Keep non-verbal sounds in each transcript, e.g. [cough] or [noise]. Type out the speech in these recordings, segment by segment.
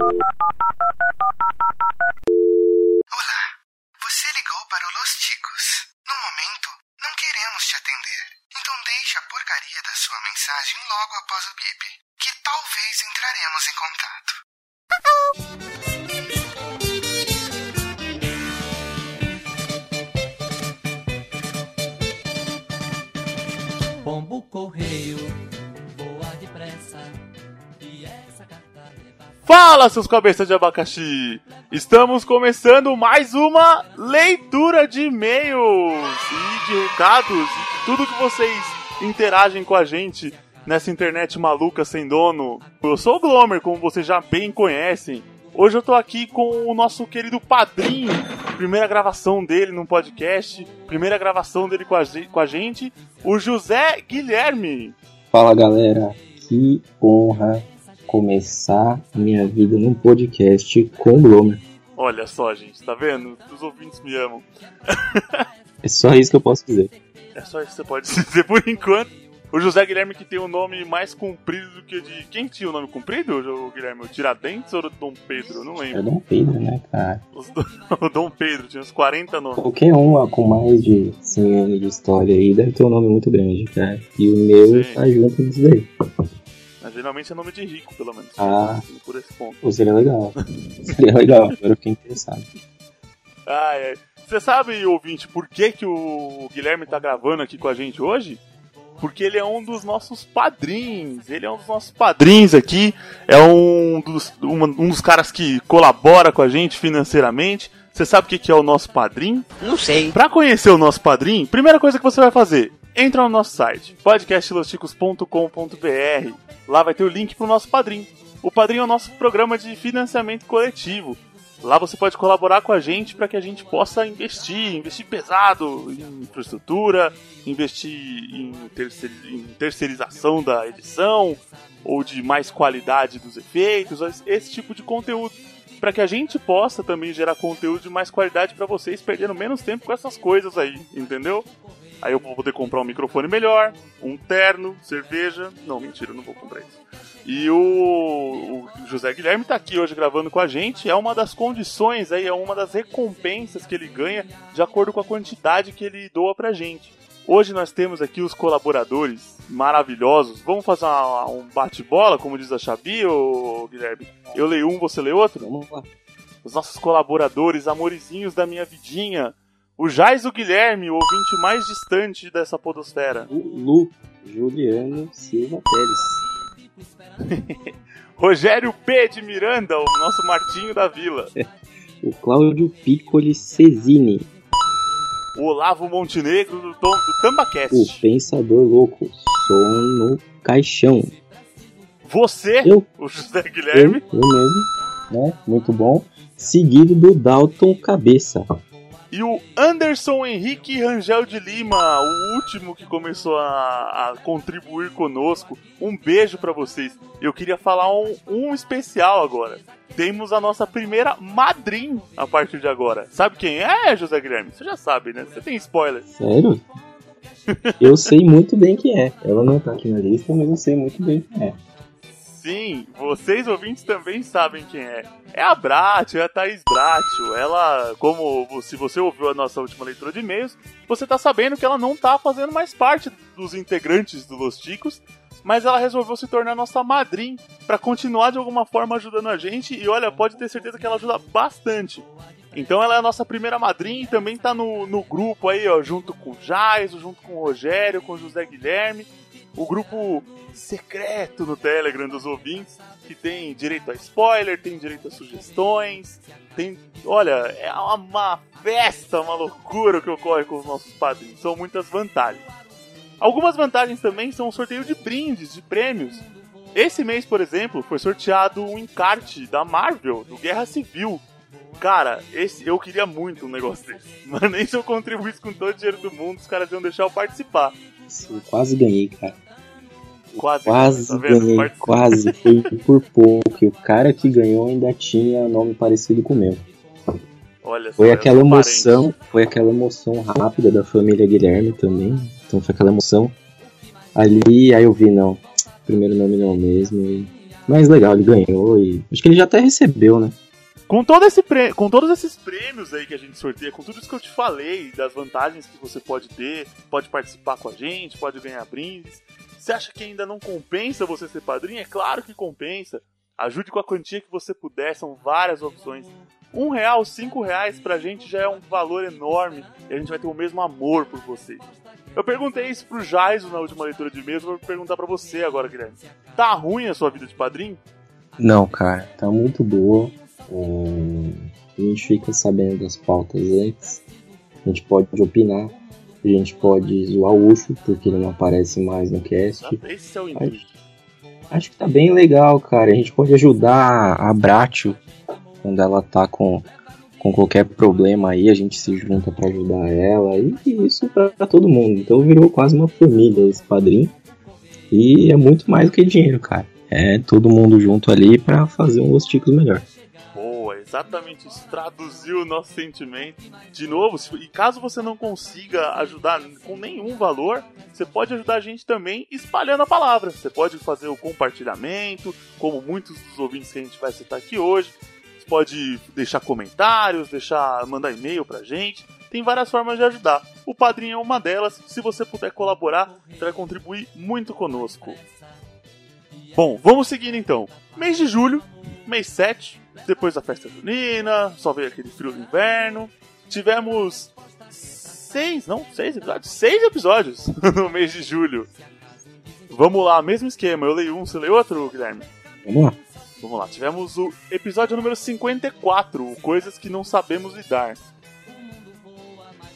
Olá, você ligou para o Los Ticos. No momento, não queremos te atender. Então deixe a porcaria da sua mensagem logo após o bip, que talvez entraremos em contato. Pombo correio, voa depressa. Fala, seus cabeças de abacaxi! Estamos começando mais uma leitura de e-mails e de recados e tudo que vocês interagem com a gente nessa internet maluca sem dono. Eu sou o Glomer, como vocês já bem conhecem. Hoje eu tô aqui com o nosso querido padrinho, primeira gravação dele num podcast, primeira gravação dele com a, com a gente, o José Guilherme. Fala galera, que honra começar minha vida num podcast com o Glomer. Olha só, gente, tá vendo? Os ouvintes me amam. [laughs] É só isso que eu posso dizer. É só isso que você pode [laughs] dizer por enquanto. O José Guilherme que tem o nome mais comprido do que o de. Quem tinha o nome comprido, o Guilherme? O Tiradentes ou o Dom Pedro? Eu não É lembro. Dom Pedro, né, cara? Do- [laughs] O Dom Pedro tinha uns 40 nomes. Qualquer um com mais de 100 anos de história aí deve ter um nome muito grande, cara. E o meu Sim. tá junto nisso daí. Mas geralmente é nome de rico, pelo menos. Ah. Por esse ponto. Pô, seria legal. [laughs] seria legal, agora eu fiquei interessado. Ah, é. Você sabe, ouvinte, por que, que o Guilherme tá gravando aqui com a gente hoje? Porque ele é um dos nossos padrinhos. Ele é um dos nossos padrinhos aqui. É um dos, uma- um dos caras que colabora com a gente financeiramente. Você sabe o que, que é o nosso padrinho? Não sei. Pra conhecer o nosso padrinho, primeira coisa que você vai fazer, entra no nosso site, podcastlosticos.com.br. Lá vai ter o link pro nosso padrinho. O padrinho é o nosso programa de financiamento coletivo. Lá você pode colaborar com a gente para que a gente possa investir, investir pesado em infraestrutura, investir em terceirização da edição ou de mais qualidade dos efeitos, esse tipo de conteúdo para que a gente possa também gerar conteúdo de mais qualidade para vocês, perdendo menos tempo com essas coisas aí, entendeu? Aí eu vou poder comprar um microfone melhor, um terno, cerveja. Não, mentira, eu não vou comprar isso. E o, o José Guilherme tá aqui hoje gravando com a gente. É uma das condições aí, é uma das recompensas que ele ganha de acordo com a quantidade que ele doa pra gente. Hoje nós temos aqui os colaboradores maravilhosos. Vamos fazer uma- um bate-bola, como diz a Xabi, ô Guilherme? Eu leio um, você lê outro? Vamos lá. os nossos colaboradores, amorizinhos da minha vidinha. O Jais o Guilherme, o ouvinte mais distante dessa podosfera. O Lu Juliano Silva Pérez. [laughs] Rogério P. de Miranda, o nosso Martinho da Vila. [laughs] O Cláudio Piccoli Cesini. O Olavo Montenegro do, Tom, do O Tambacast. Pensador Louco. Som no Caixão. Você, Eu. o José Guilherme. Eu, eu mesmo, né? Muito bom. Seguido do Dalton Cabeça. E o Anderson Henrique Rangel de Lima, o último que começou a, a contribuir conosco. Um beijo pra vocês. Eu queria falar um, um especial agora. Temos a nossa primeira madrinha a partir de agora. Sabe quem é, José Guilherme? Você já sabe, né? Você tem spoiler. Sério? Eu sei muito bem quem é. Ela não tá aqui na lista, mas eu sei muito bem quem é. Sim, vocês ouvintes também sabem quem é. É a Bratio, é a Thaís Bratio. Ela, como se você ouviu a nossa última leitura de e-mails, você tá sabendo que ela não tá fazendo mais parte dos integrantes do Los Ticos, mas ela resolveu se tornar nossa madrinha pra continuar de alguma forma ajudando a gente e olha, pode ter certeza que ela ajuda bastante. Então ela é a nossa primeira madrinha e também tá no, no grupo aí, ó, junto com o Jais, junto com o Rogério, com o José Guilherme o grupo secreto no Telegram dos ouvintes, que tem direito a spoiler, tem direito a sugestões, tem. Olha, é uma, festa, uma loucura que ocorre com os nossos padrinhos. São muitas vantagens. Algumas vantagens também são o sorteio de brindes, de prêmios. Esse mês, por exemplo, foi sorteado um encarte da Marvel, do Guerra Civil. Cara, esse eu queria muito um negócio desse. [laughs] Mas nem se eu contribuísse com todo o dinheiro do mundo, os caras iam deixar eu participar. Sim, quase ganhei, cara. Quase, Quase tá ganhei, quase. Foi por pouco. E o cara que ganhou ainda tinha nome parecido com o meu. Olha Foi eu aquela emoção, foi aquela emoção rápida da família Guilherme também. Então foi aquela emoção. Ali, aí eu vi, não. Primeiro nome não mesmo. E Mas legal, ele ganhou e. Acho que ele já até recebeu, né? Com, todo esse prê- com todos esses prêmios aí que a gente sorteia, com tudo isso que eu te falei, das vantagens que você pode ter, pode participar com a gente, pode ganhar brindes. Você acha que ainda não compensa você ser padrinho? É claro que compensa. Ajude com a quantia que você puder, são várias opções. Um real, cinco reais pra gente já é um valor enorme e a gente vai ter o mesmo amor por vocês. Eu perguntei isso pro Jaiso na última leitura de mês, vou perguntar pra você agora, Guilherme. Tá ruim a sua vida de padrinho? Não, cara, tá muito boa. É, A gente fica sabendo das pautas antes. A gente pode opinar. A gente pode zoar o Ucho, porque ele não aparece mais no cast. Esse é o intuito. Acho que tá bem legal, cara. A gente pode ajudar a Bratio quando ela tá com, com qualquer problema aí. A gente se junta pra ajudar ela. E isso pra, pra todo mundo. Então virou quase uma família esse padrinho. E é muito mais do que dinheiro, cara. É todo mundo junto ali pra fazer um Los Ticos melhor. Boa, exatamente isso. Traduziu o nosso sentimento. De novo, se- e caso você não consiga ajudar com nenhum valor, você pode ajudar a gente também espalhando a palavra. Você pode fazer o compartilhamento, como muitos dos ouvintes que a gente vai citar aqui hoje. Você pode deixar comentários, deixar, mandar e-mail pra gente. Tem várias formas de ajudar. O padrinho é uma delas. Se você puder colaborar, você vai contribuir muito conosco. Bom, vamos seguindo então. Mês de julho, mês 7, depois da festa junina, só veio aquele frio do inverno. Tivemos seis, não, seis episódios? Seis episódios [laughs] no mês de julho. Vamos lá, mesmo esquema. Eu leio um, você lê outro, Guilherme? Vamos lá. Vamos lá, tivemos o episódio número 54, o Coisas que não sabemos lidar.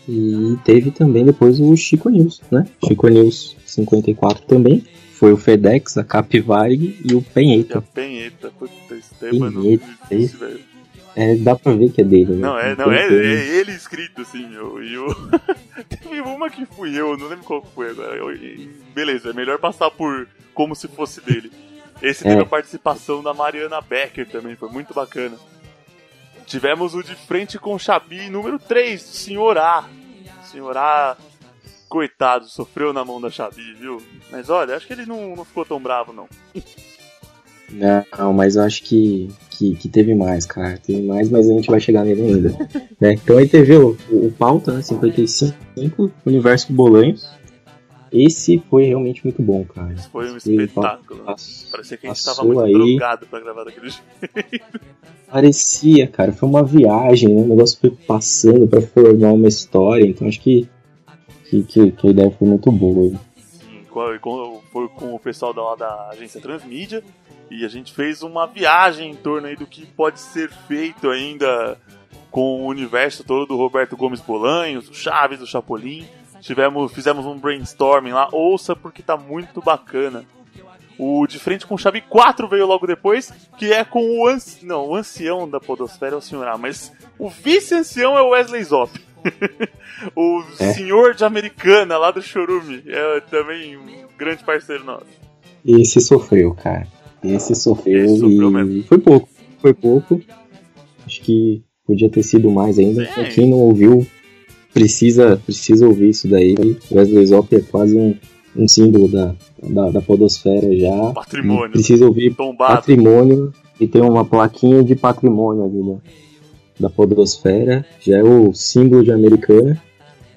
E teve também depois o Chico News, né? Chico News 54 também. Foi o FedEx, a Capivare e o E a Penheta. Penheta, puta, Esteban. Penheta, difícil, velho. É, dá pra ver que é dele, né? Não, é, não, é, é ele escrito, assim, meu. E o. [laughs] Teve uma que fui eu, não lembro qual foi agora. Eu- Beleza, é melhor passar por como se fosse dele. Esse teve É. a participação da Mariana Becker também, foi muito bacana. Tivemos o de frente com o Xabi número 3, o Senhor A. Senhor A, coitado, sofreu na mão da Xabi, viu? Mas olha, acho que ele não, não ficou tão bravo, não. Não, mas eu acho que, que, que teve mais, cara. Teve mais, mas a gente vai chegar nele ainda. né? Então aí teve o, o, o pauta, né? 55, Universo Bolanhos. Esse foi realmente muito bom, cara. Foi um Esse espetáculo. pass- Parecia que a gente tava muito aí. drogado pra gravar daquele jeito. Parecia, cara, foi uma viagem, né? O negócio foi passando pra formar uma história, então acho que, que, que, que a ideia foi muito boa. Sim, foi com o pessoal da, da agência Transmídia e a gente fez uma viagem em torno aí do que pode ser feito ainda com o universo todo do Roberto Gomes Bolanhos, do Chaves, do Chapolin. Tivemos, fizemos um brainstorming lá, ouça porque tá muito bacana. O De Frente com Chave 4 veio logo depois, que é com o anci... não, o ancião da podosfera é o senhor A, mas o vice-ancião é o Wesley Zop. [laughs] o É. senhor de Americana lá do Chorume é também um grande parceiro nosso. Esse sofreu, cara. Esse sofreu Esse sofreu e mesmo. foi pouco. Foi pouco. Acho que podia ter sido mais ainda. Pra quem não ouviu, precisa, precisa ouvir isso daí. Wesley Zop é quase um, um símbolo da, da, da podosfera já. Patrimônio. Precisa ouvir Tombado. patrimônio e tem uma plaquinha de patrimônio ali da, da podosfera. Já é o símbolo de americana.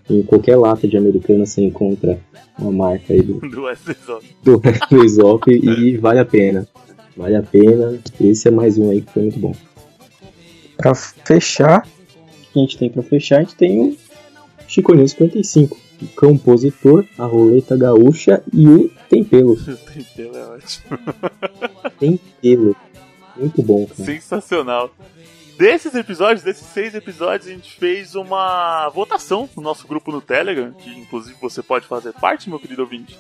Em qualquer lata de americana você encontra uma marca aí do, [laughs] do Wesley Zop. do Wesley Zop e vale a pena. Vale a pena. Esse é mais um aí que foi muito bom. Pra fechar, o que a gente tem pra fechar? A gente tem o Chico News 55. O compositor, a roleta gaúcha e o tempelo. [laughs] O tempero é ótimo. Tempelo. Muito bom, cara. Sensacional. Desses episódios, desses seis episódios, a gente fez uma votação no nosso grupo no Telegram, que inclusive você pode fazer parte, meu querido ouvinte.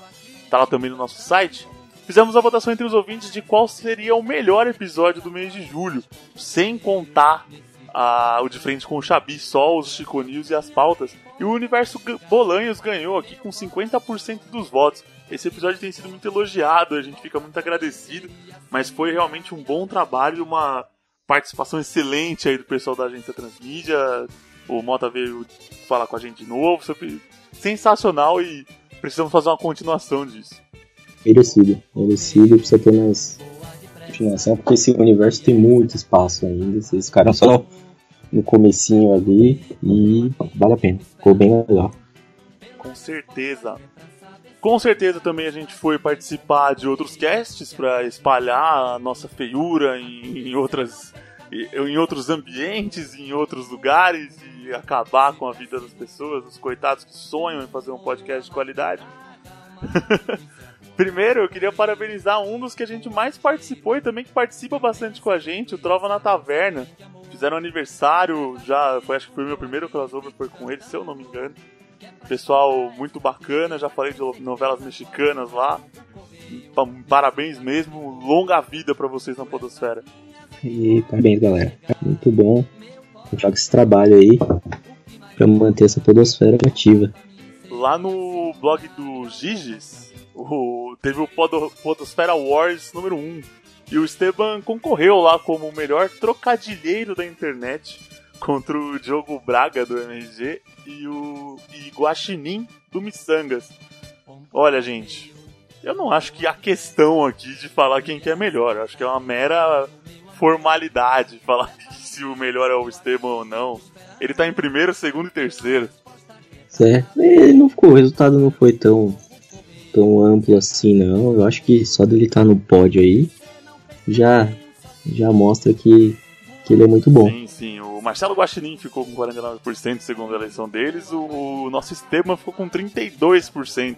Tá lá também no nosso site. Fizemos a votação entre os ouvintes de qual seria o melhor episódio do mês de julho, sem contar ah, o de frente com o Xabi, só os Chico News e as pautas. E o Universo Bolanhos ganhou aqui com 50% dos votos. Esse episódio tem sido muito elogiado, a gente fica muito agradecido, mas foi realmente um bom trabalho uma participação excelente aí do pessoal da agência Transmídia. O Mota veio falar com a gente de novo, foi sensacional e precisamos fazer uma continuação disso. Merecido. Merecido. Precisa ter mais continuação, porque esse universo tem muito espaço ainda. Vocês ficaram só no, no comecinho ali e vale a pena. Ficou bem legal. Com certeza. Com certeza também a gente foi participar de outros casts para espalhar a nossa feiura em, em outras em outros ambientes, em outros lugares e acabar com a vida das pessoas, os coitados que sonham em fazer um podcast de qualidade. [laughs] Primeiro, eu queria parabenizar um dos que a gente mais participou e também que participa bastante com a gente, o Trova na Taverna. Fizeram aniversário, já foi, acho que foi meu primeiro crossover, foi com ele, se eu não me engano. Pessoal muito bacana, já falei de novelas mexicanas lá. Parabéns mesmo, longa vida para vocês na Podosfera. E parabéns, galera. Muito bom. Continuar esse trabalho aí pra manter essa Podosfera ativa. Lá no blog do Giges, o, teve o Podo, Podosfera Wars número 1. E o Esteban concorreu lá como o melhor trocadilheiro da internet contra o Diogo Braga do MRG e o e Guaxinim do Missangas. Olha, gente, eu não acho que há questão aqui de falar quem que é melhor. Eu acho que é uma mera formalidade falar [laughs] se o melhor é o Esteban ou não. Ele tá em primeiro, segundo e terceiro. Certo. Ele não ficou, o resultado não foi tão tão amplo assim, não. Eu acho que só dele estar tá no pódio aí já, já mostra que, que ele é muito bom. Sim, sim. O Marcelo Guaxinim ficou com 49% segundo a eleição deles. O, o nosso Esteban ficou com 32%.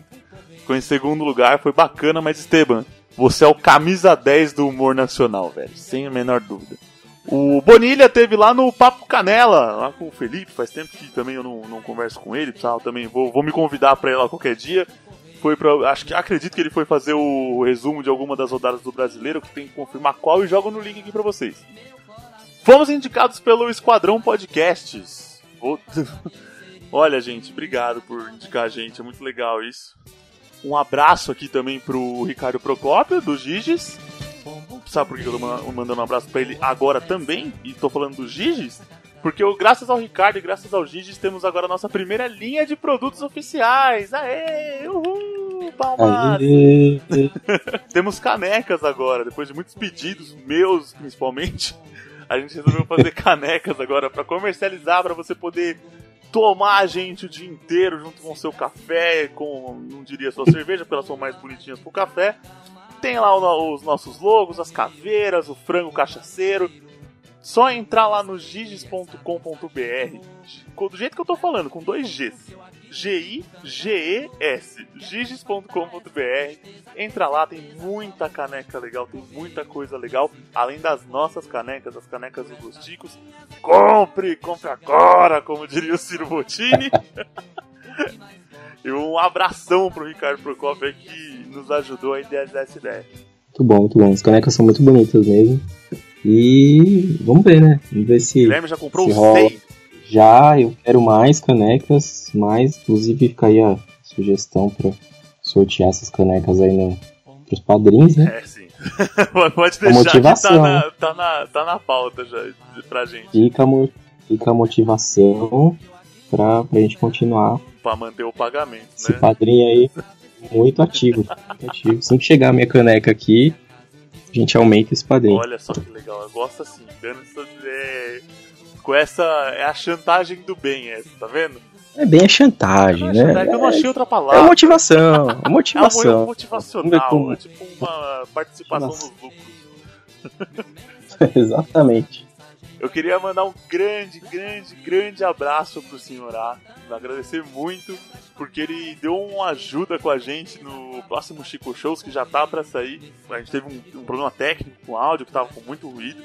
Ficou em segundo lugar, foi bacana, mas Esteban, você é o camisa 10 do humor nacional, velho. Sem a menor dúvida. O Bonilha teve lá no Papo Canela, lá com o Felipe, faz tempo que também eu não, não converso com ele, pessoal, também vou, vou me convidar para ir lá qualquer dia foi para acho que acredito que ele foi fazer o resumo de alguma das rodadas do Brasileiro, que tem que confirmar qual e jogo no link aqui para vocês. Fomos indicados pelo Esquadrão Podcasts. [laughs] Olha, gente, obrigado por indicar a gente, é muito legal isso. Um abraço aqui também pro Ricardo Procópio, do Giges. Sabe por que eu tô mandando um abraço para ele agora também? E tô falando do Giges? Porque graças ao Ricardo e graças ao Giges temos agora a nossa primeira linha de produtos oficiais. Aê! Uhul! Palmas! [laughs] temos canecas agora, depois de muitos pedidos, meus principalmente. A gente resolveu fazer [laughs] canecas agora para comercializar, para você poder tomar a gente o dia inteiro junto com o seu café, com, não diria sua cerveja, porque elas são mais bonitinhas pro café. Tem lá os nossos logos, as caveiras, o frango cachaceiro. Só entrar lá no giges.com.br, do jeito que eu tô falando, com dois Gs. G-I-G-E-S, giges.com.br. Entra lá, tem muita caneca legal, tem muita coisa legal. Além das nossas canecas, as canecas dos Gosticos. Compre, compre agora, como diria o Ciro Bottini. [laughs] e um abração pro Ricardo Procopio que nos ajudou a idealizar essa ideia. Muito bom, muito bom. As canecas são muito bonitas mesmo. E vamos ver, né? Vamos ver se. Guilherme já comprou os Já, eu quero mais canecas, mais. Inclusive fica aí a sugestão para sortear essas canecas aí no, pros padrinhos, né? É, sim. [laughs] Pode deixar a motivação. que tá na, tá, na, tá na pauta já pra gente. Fica, fica a motivação pra, pra gente continuar. Pra manter o pagamento, né? Esse padrinho aí, muito ativo. [laughs] Muito ativo. Assim que chegar a minha caneca aqui, a gente aumenta esse padrinho. Olha só que legal, eu gosto assim, dando é, essa. É a chantagem do bem, essa, tá vendo? É bem a chantagem, né? Chantagem, eu não achei outra palavra. É motivação, [laughs] é motivação. É motivacional, é tipo uma participação Nossa. nos lucros. [laughs] Exatamente. Eu queria mandar um grande, grande, grande abraço pro senhor A. Agradecer muito, porque ele deu uma ajuda com a gente no próximo Chico Shows, que já tá para sair. A gente teve um, um, problema técnico com o áudio, que tava com muito ruído.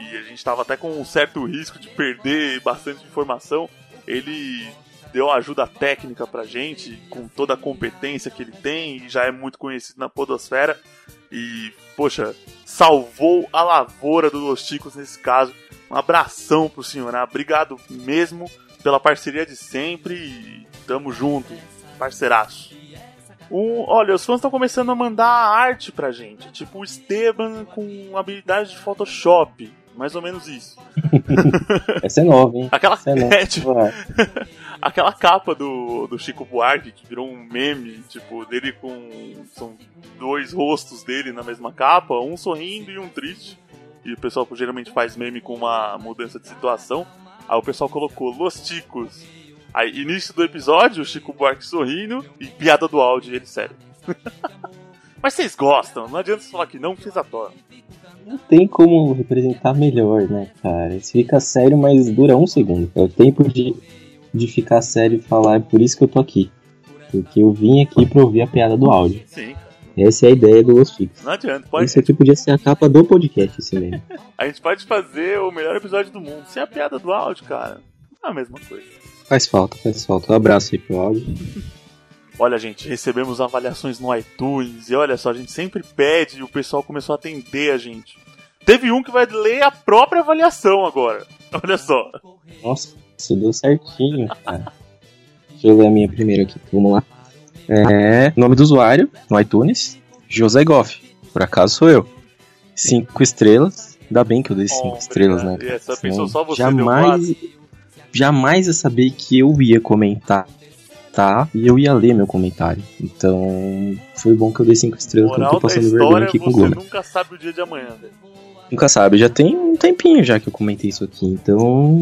E a gente tava até com um certo risco de perder bastante informação. Ele deu ajuda técnica pra gente, com toda a competência que ele tem, e já é muito conhecido na podosfera. E, poxa, salvou a lavoura do Los Ticos nesse caso. Um abração pro senhor, né? obrigado mesmo pela parceria de sempre e tamo junto, parceiraço. Um, olha, os fãs estão começando a mandar arte pra gente, tipo o Esteban com habilidade de Photoshop. Mais ou menos isso. [laughs] Essa é nova, hein? Aquela, Essa é nova. é, tipo, [laughs] aquela capa do, do Chico Buarque que virou um meme, tipo, dele com. São dois rostos dele na mesma capa, um sorrindo e um triste. E o pessoal geralmente faz meme com uma mudança de situação. Aí o pessoal colocou Los Ticos. Aí, início do episódio, o Chico Buarque sorrindo e piada do áudio, ele sério. [laughs] Mas vocês gostam, não adianta você falar que não, vocês adoram. Não tem como representar melhor, né, cara? Isso fica sério, mas dura um segundo. É o tempo de, de ficar sério e falar, é por isso que eu tô aqui. Porque eu vim aqui pra ouvir a piada do áudio. Sim, Essa é a ideia do Los Fix. não adianta. Pode, Isso aqui podia ser a capa do podcast, esse mesmo. [laughs] a gente pode fazer o melhor episódio do mundo sem a piada do áudio, cara. É a mesma coisa. Faz falta, faz falta. Um abraço aí pro áudio. Olha, gente, recebemos avaliações no iTunes e olha só, a gente sempre pede e o pessoal começou a atender a gente. Teve um que vai ler a própria avaliação agora. Olha só. Nossa, isso deu certinho, cara. Deixa eu ler a minha primeira aqui. Vamos lá. É, nome do usuário no iTunes, José Goff. Por acaso sou eu. Cinco estrelas. Ainda bem que eu dei cinco Oh, estrelas, né? essa só você jamais, jamais ia saber que eu ia comentar, tá? E eu ia ler meu comentário. Então, foi bom que eu dei cinco estrelas, que eu não Moral tô passando vergonha história, aqui com o você Glomer. nunca sabe o dia de amanhã, velho. Nunca sabe, já tem um tempinho já que eu comentei isso aqui, então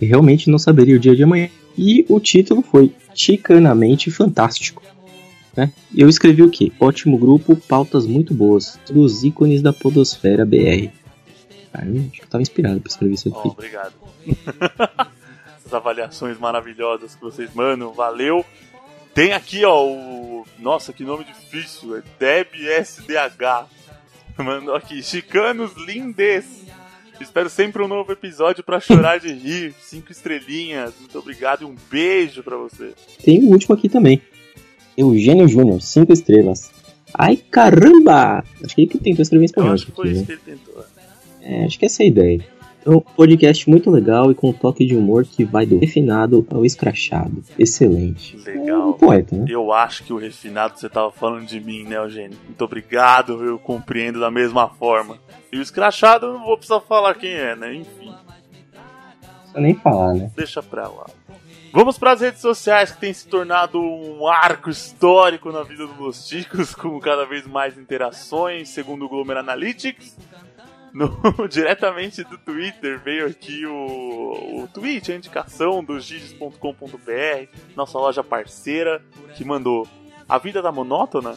eu realmente não saberia o dia de amanhã. E o título foi Chicanamente Fantástico. Né? Eu escrevi o quê? Ótimo grupo, pautas muito boas, dos ícones da podosfera BR. Cara, eu acho que eu tava inspirado pra escrever isso aqui. obrigado. [laughs] As avaliações maravilhosas que vocês mandam, valeu. Tem aqui, ó, o. Nossa, que nome difícil. É Deb SDH. Mandou aqui, Chicanos lindes. Espero sempre um novo episódio pra chorar de rir. Cinco estrelinhas. Muito obrigado e um beijo pra você. Tem o último aqui também. Eugênio Júnior, 5 estrelas. Ai caramba! Acho que ele tentou escrever em Eu espanhol acho isso que foi aqui, né? isso que ele tentou. É, acho que essa é a ideia. Então, podcast muito legal e com um toque de humor que vai do refinado ao escrachado. Excelente. É um Legal. poeta, né? Eu acho que o refinado você tava falando de mim, né, Eugênio? Muito obrigado, eu compreendo da mesma forma. E o escrachado eu não vou precisar falar quem é, né? Enfim, Não precisa nem falar, né? deixa pra lá. Vamos para as redes sociais que tem se tornado um arco histórico na vida dos Los Ticos, [laughs] com cada vez mais interações, segundo o Glomer Analytics. No- [laughs] diretamente do Twitter veio aqui o, o tweet, a indicação do giges.com.br, nossa loja parceira, que mandou a vida da monótona?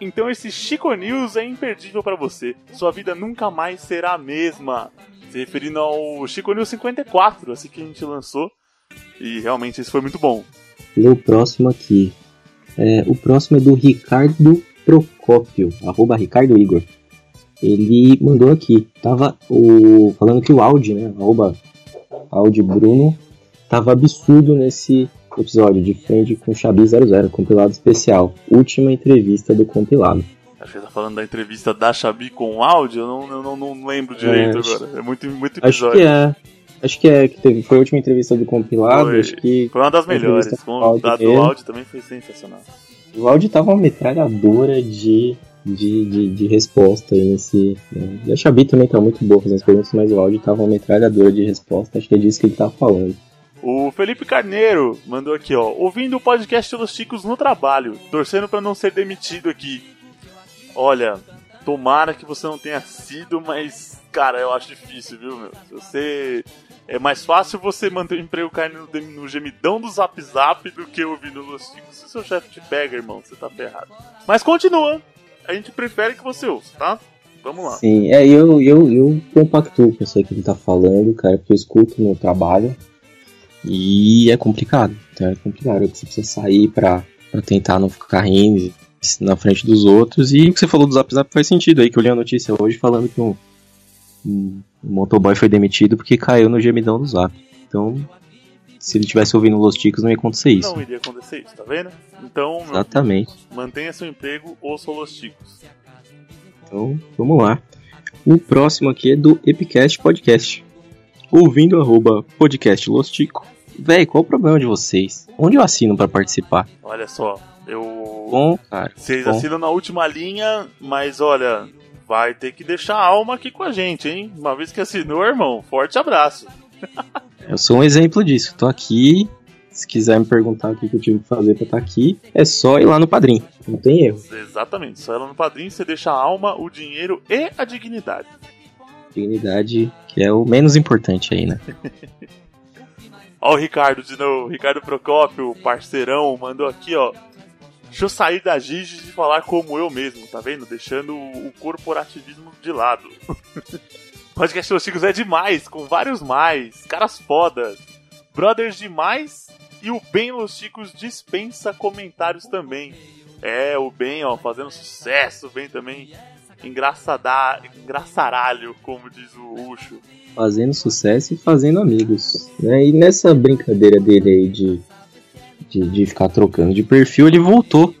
Então esse Chico News é imperdível para você. Sua vida nunca mais será a mesma. Se referindo ao Chico News 54, assim que a gente lançou. E realmente isso foi muito bom. Lê o próximo aqui. É, o próximo é do Ricardo Procópio, arroba Ricardo Igor. Ele mandou aqui, tava o, falando que o Audi, né, arroba Audi Bruno, tava absurdo nesse episódio, de frente com o Xabi 00, compilado especial. Última entrevista do compilado. Acho que você tá falando da entrevista da Xabi com áudio, eu não, eu não, não lembro direito acho- agora. É muito, muito Acho episódio. que é. Acho que é, que teve, foi a última entrevista do compilado, Foi. acho que Foi uma das A melhores. Com o áudio do áudio também foi sensacional. O áudio tava uma metralhadora de, de, de, de resposta aí nesse. Né? E a Xabi também tá muito boa fazendo as perguntas, mas o áudio tava uma metralhadora de resposta, acho que é disso que ele tá falando. O Felipe Carneiro mandou aqui, ó. Ouvindo o podcast dos Chicos no trabalho, torcendo pra não ser demitido aqui. Olha, tomara que você não tenha sido, mas, cara, eu acho difícil, viu, meu? Se você. É mais fácil você manter o emprego caindo no, no gemidão do zap zap do que ouvindo Los Chicos. Se seu chefe te pega, irmão, você tá ferrado. Mas continua. A gente prefere que você ouça, tá? Vamos lá. Sim, é, eu, eu, eu compactuo com isso aí que ele tá falando, cara, porque eu escuto no trabalho e é complicado, então é complicado, você precisa sair pra, pra tentar não ficar rindo na frente dos outros, e o que você falou do Zap Zap faz sentido aí, que eu li a notícia hoje falando que um, um motoboy foi demitido porque caiu no gemidão do Zap, então se ele tivesse ouvindo Los Ticos não ia acontecer isso. Não iria acontecer isso, tá vendo? Então, Exatamente. mantenha seu emprego ou sou Los Chicos. Então, vamos lá. O próximo aqui é do Epicast Podcast. Ouvindo arroba podcast Los Tico. Véi, qual o problema de vocês? Onde eu assino pra participar? Olha só, eu. Bom, cara. Vocês bom. assinam na última linha, mas olha, vai ter que deixar a alma aqui com a gente, hein? Uma vez que assinou, irmão, forte abraço. Eu sou um exemplo disso. Tô aqui. Se quiser me perguntar o que eu tive que fazer pra estar aqui, é só ir lá no padrinho. Não tem erro. Exatamente, só ela no padrinho você deixa a alma, o dinheiro e a dignidade. Dignidade, que é o menos importante aí, né? [laughs] Ó o Ricardo de novo, Ricardo Procópio, parceirão, mandou aqui, ó. Deixa eu sair da Gigi de falar como eu mesmo, tá vendo? Deixando o corporativismo de lado. [laughs] Podcast Los Chicos é demais, com vários mais, caras fodas, brothers demais e o Ben Los Chicos dispensa comentários também. É, o Ben, ó, fazendo sucesso, o Ben também engraçadar, engraçaralho, como diz o Ucho. Fazendo sucesso e fazendo amigos. Né? E nessa brincadeira dele aí de, de, de ficar trocando de perfil, ele voltou.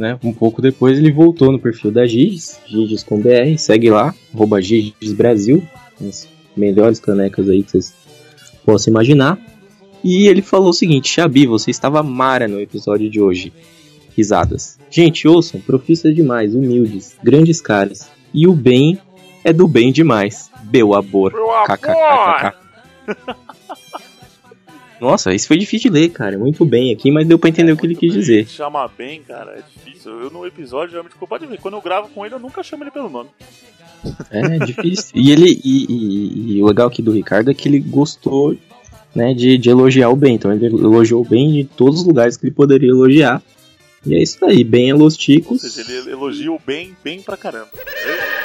Né? Um pouco depois ele voltou no perfil da Giges, Giges com BR, segue lá, arroba Giges Brasil, as melhores canecas aí que vocês possam imaginar. E ele falou o seguinte: Xabi, você estava mara no episódio de hoje. Risadas. Gente, ouçam, profissa demais, humildes, grandes caras. E o bem é do bem demais. Meu amor. Meu amor! [laughs] Nossa, isso foi difícil de ler, cara. Muito bem aqui, mas deu pra entender o que ele quis dizer. Chama bem, cara, é difícil. Eu no episódio, geralmente, pode ver, quando eu gravo com ele, eu nunca chamo ele pelo nome. É difícil. E ele. E, e- e o legal aqui do Ricardo é que ele gostou né, de, de elogiar o bem. Então ele elogiou o bem de todos os lugares que ele poderia elogiar. E é isso aí, bem Los Ou seja, ele elogia o bem, bem pra caramba.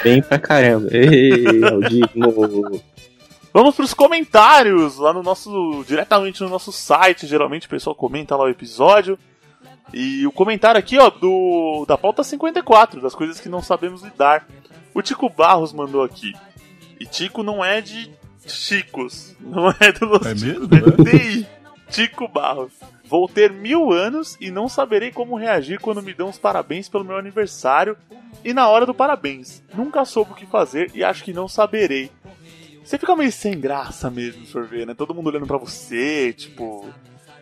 bem pra caramba. Ei, Aldino. Vamos pros comentários lá no nosso. diretamente no nosso site. Geralmente o pessoal comenta lá o episódio. E o comentário aqui, ó, do da pauta 54, das coisas que não sabemos lidar. O Tico Barros mandou aqui. E Tico não é de Chicos, não é do Los É mesmo? é TI. Tico Barros. Vou ter mil anos e não saberei como reagir quando me dão os parabéns pelo meu aniversário e na hora do parabéns. Nunca soube o que fazer e acho que não saberei. Você fica meio sem graça mesmo, sorvete, né? Todo mundo olhando pra você, tipo.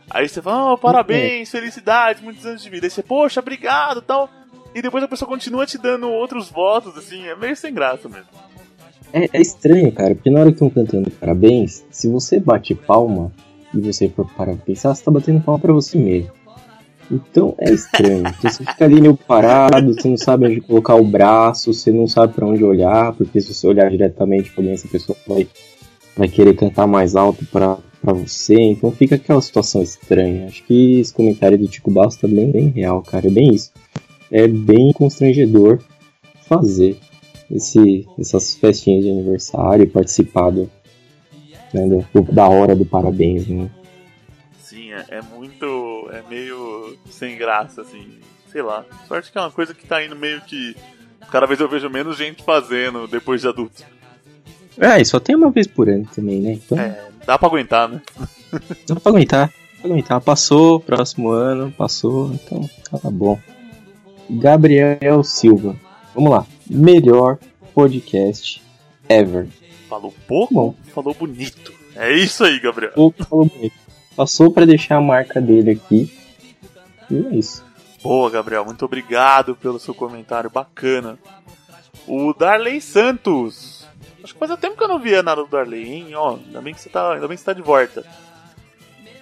Aí você fala, oh, parabéns, felicidade, muitos anos de vida. Aí você, poxa, obrigado tal. E depois a pessoa continua te dando outros votos, assim, é meio sem graça mesmo. É, é estranho, cara, porque na hora que estão cantando parabéns, se você bate palma e você for para pensar, você tá batendo palma pra você mesmo. Então é estranho. Porque [laughs] você fica ali meio parado, você não sabe onde colocar o braço, você não sabe pra onde olhar, porque se você olhar diretamente alguém, essa pessoa vai, vai querer cantar mais alto pra você. Então fica aquela situação estranha. Acho que esse comentário do Tico Barros tá bem, bem real, cara. É bem isso. É bem constrangedor fazer esse, essas festinhas de aniversário participar do, né, da hora do parabéns, né? É, é muito. É meio sem graça, assim. Sei lá. Sorte que é uma coisa que tá indo meio que. Cada vez eu vejo menos gente fazendo depois de adulto. É, e só tem uma vez por ano também, né? Então É, dá pra aguentar, né? [laughs] dá pra aguentar. Dá pra aguentar. Passou, próximo ano, passou, então tá bom. Gabriel Silva. Vamos lá. Melhor podcast ever. Falou pouco, Bom. falou bonito. É isso aí, Gabriel. Pouco falou bonito. Passou pra deixar a marca dele aqui. E é isso. Boa, Gabriel. Muito obrigado pelo seu comentário bacana. O Darley Santos. Acho que fazia tempo que eu não via nada do Darley, hein? Ó, ainda bem que você tá, ainda bem que você tá de volta.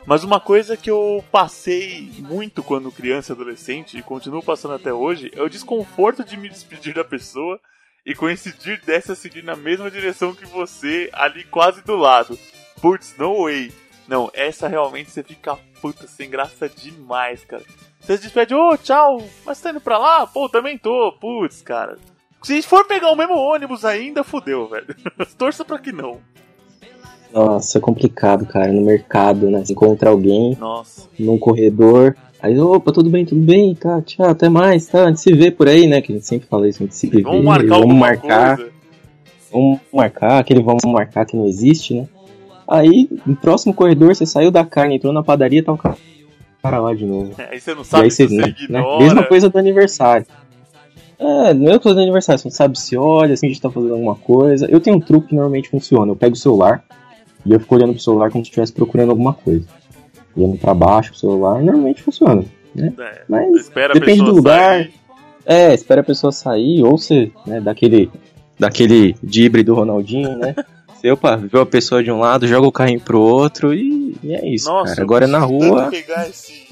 Mas uma coisa que eu passei muito quando criança e adolescente e continuo passando até hoje é o desconforto de me despedir da pessoa e coincidir dessa seguir na mesma direção que você, ali quase do lado. Putz, no way. Não, essa realmente você fica puta sem graça demais, cara. Você se despede, ô, tchau, mas você tá indo pra lá? Pô, também tô, putz, cara. Se for pegar o mesmo ônibus ainda, fudeu, velho. [laughs] Torça pra que não. Nossa, é complicado, cara. No mercado, né? Você encontra alguém Nossa. num corredor. Aí, opa, tudo bem, tudo bem, tá, tchau, até mais, tá, a gente se vê por aí, né? Que a gente sempre fala isso, a gente se vê, Vamos marcar vamos marcar, coisa. vamos marcar, aquele vamos marcar que não existe, né? Aí, no próximo corredor, você saiu da carne, entrou na padaria, tá o cara lá de novo. Aí você não E sabe aí você, você né. Mesma coisa do aniversário. É, não é coisa do aniversário, você não sabe se olha, se a gente tá fazendo alguma coisa. Eu tenho um truque que normalmente funciona. Eu pego o celular e eu fico olhando pro celular como se estivesse procurando alguma coisa. Olhando pra baixo o celular, normalmente funciona. É, Mas depende do lugar. sair. É, espera a pessoa sair, ou você, né, daquele, daquele dibre do Ronaldinho, né? [laughs] Você, opa, viu a pessoa de um lado, joga o carrinho pro outro e, e é isso, Nossa, cara. Agora eu na rua. pegar esse.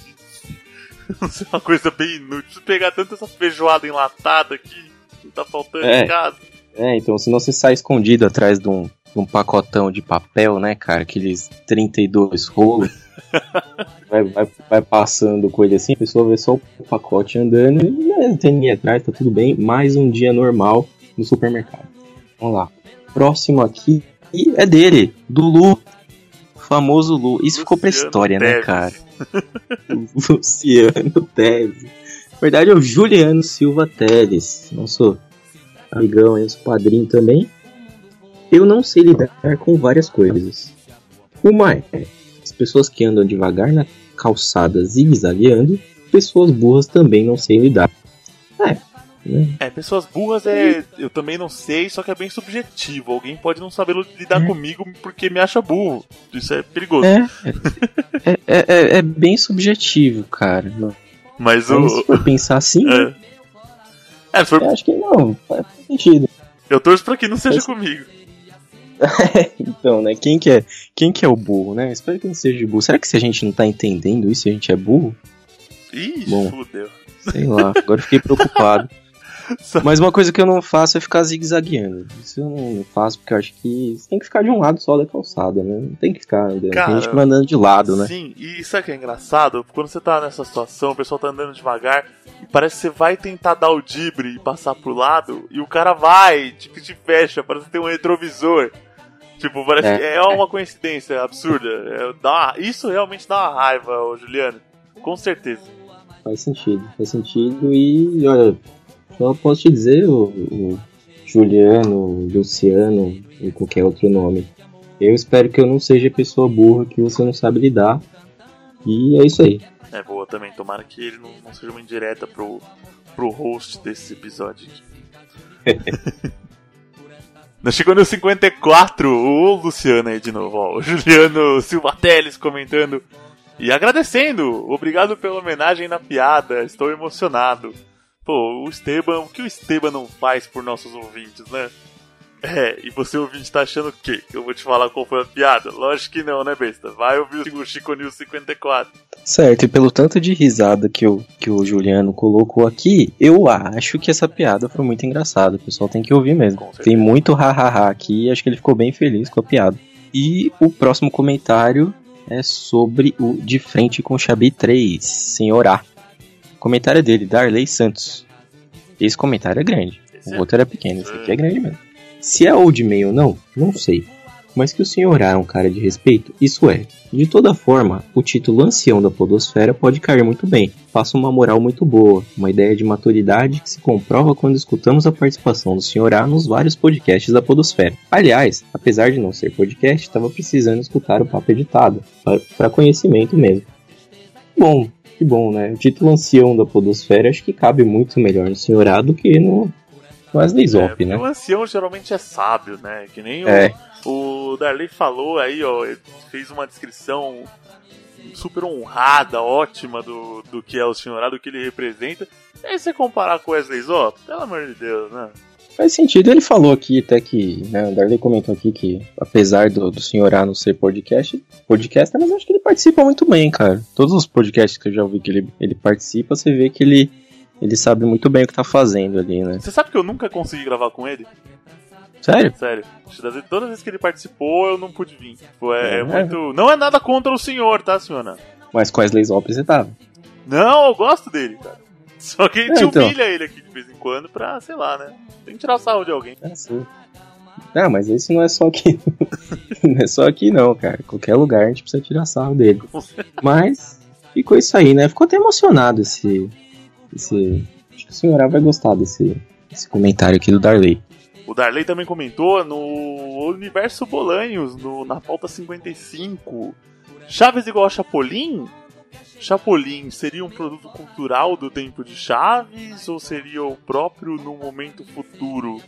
[laughs] Isso é uma coisa bem inútil. Preciso pegar tanto essa feijoada enlatada aqui. que tá faltando É. em casa. É, então senão você sai escondido atrás de um, de um pacotão de papel, né, cara? Aqueles 32 rolos. [laughs] vai, vai, vai passando com ele assim, a pessoa vê só o pacote andando e né, não tem ninguém atrás, tá tudo bem. Mais um dia normal no supermercado. Vamos lá. Próximo aqui é dele, do Lu. O famoso Lu. Isso ficou pra Luciano história, né, Teves. cara? [laughs] Luciano Teles. Na verdade é o Juliano Silva Teles. Nosso amigão, aí, nosso padrinho também. Eu não sei lidar com várias coisas. Uma é as pessoas que andam devagar na calçada zigue-zagueando, pessoas burras também não sei lidar. É, né? É, pessoas burras é. Eu também não sei, só que é bem subjetivo. Alguém pode não saber lidar É. comigo porque me acha burro. Isso é perigoso. É, é, é, é- é bem subjetivo, cara. Mas Mas se o. for pensar assim, né, É. É, for- eu acho que não, faz sentido. eu torço pra que não seja Mas- comigo. [laughs] Então, né? Quem que é, quem que é o burro, né? Espero que não seja burro. Será que se a gente não tá entendendo isso, a gente é burro? Ih, Bom. fudeu. Sei lá, agora fiquei preocupado. [laughs] Mas uma coisa que eu não faço é ficar zigue-zagueando. Isso eu não faço porque eu acho que você tem que ficar de um lado só da calçada, né? Não tem que ficar. Cara, tem gente andando de lado, né? Sim, e sabe o que é engraçado? Quando você tá nessa situação, o pessoal tá andando devagar e parece que você vai tentar dar o dibre e passar pro lado e o cara vai, tipo, te fecha, parece que tem um retrovisor. Tipo, parece É. que é uma coincidência absurda. É, dá uma- isso realmente dá uma raiva, Juliano. Com certeza. Faz sentido, faz sentido. E olha, só posso te dizer, o, o Juliano, o Luciano ou qualquer outro nome. Eu espero que eu não seja a pessoa burra que você não sabe lidar. E é isso aí. É boa também, tomara que ele não, não seja uma indireta pro, pro host desse episódio [laughs] aqui. Nós chegou no 54, o Luciano aí de novo, ó, o Juliano Silva Teles comentando e agradecendo. Obrigado pela homenagem na piada, estou emocionado. Pô, o Esteban, o que o Esteban não faz por nossos ouvintes, né? É, e você ouvinte tá achando o quê? Que eu vou te falar qual foi a piada? Lógico que não, né, besta? Vai ouvir o Chico News 54. Certo, e pelo tanto de risada que o, que o Juliano colocou aqui, eu acho que essa piada foi muito engraçada. O pessoal tem que ouvir mesmo. Tem muito hahaha aqui e acho que ele ficou bem feliz com a piada. E o próximo comentário é sobre o De Frente com Xabi 3, Senhor A. O comentário é dele, Darley Santos. Esse comentário é grande. O outro era pequeno, esse aqui é grande mesmo. Se é old mail ou não, não sei. Mas que o senhor é um cara de respeito, isso é. De toda forma, o título ancião da podosfera pode cair muito bem. Passa uma moral muito boa, uma ideia de maturidade que se comprova quando escutamos a participação do senhor A nos vários podcasts da podosfera. Aliás, apesar de não ser podcast, estava precisando escutar o papo editado, para conhecimento mesmo. Bom, que bom, né? O título ancião da podosfera acho que cabe muito melhor no senhor A do que no Wesley Zop, é, né? O ancião geralmente é sábio, né? Que nem É. o, o Darley falou aí, ó. Ele fez uma descrição super honrada, ótima do, do que é o senhorado, do que ele representa. E aí você comparar com o Wesley Zop, pelo amor de Deus, né? Faz sentido, ele falou aqui até que, né, o Darley comentou aqui que, apesar do, do senhor A não ser podcast, podcaster, mas acho que ele participa muito bem, cara. Todos os podcasts que eu já ouvi que ele, ele participa, você vê que ele, ele sabe muito bem o que tá fazendo ali, né? Você sabe que eu nunca consegui gravar com ele? Sério? Sério. Todas as vezes que ele participou, eu não pude vir. Tipo, é, É. muito. Não é nada contra o senhor, tá, senhora? Mas com a Wesley Zop você tava. Não, eu gosto dele, cara. [laughs] Só que a gente É, então. humilha ele aqui de vez em quando pra, sei lá, né? Tem que tirar sarro de alguém. É sim. Ah, mas isso não é só aqui. [laughs] não é só aqui não, cara. Qualquer lugar a gente precisa tirar sarro dele. [laughs] Mas ficou isso aí, né? Ficou até emocionado esse. esse... Acho que o senhor vai gostar desse, desse comentário aqui do Darley. O Darley também comentou no Universo Bolanhos, no, na pauta 55. Chaves igual a Chapolin? Chapolin seria um produto cultural do tempo de Chaves ou seria o próprio no momento futuro?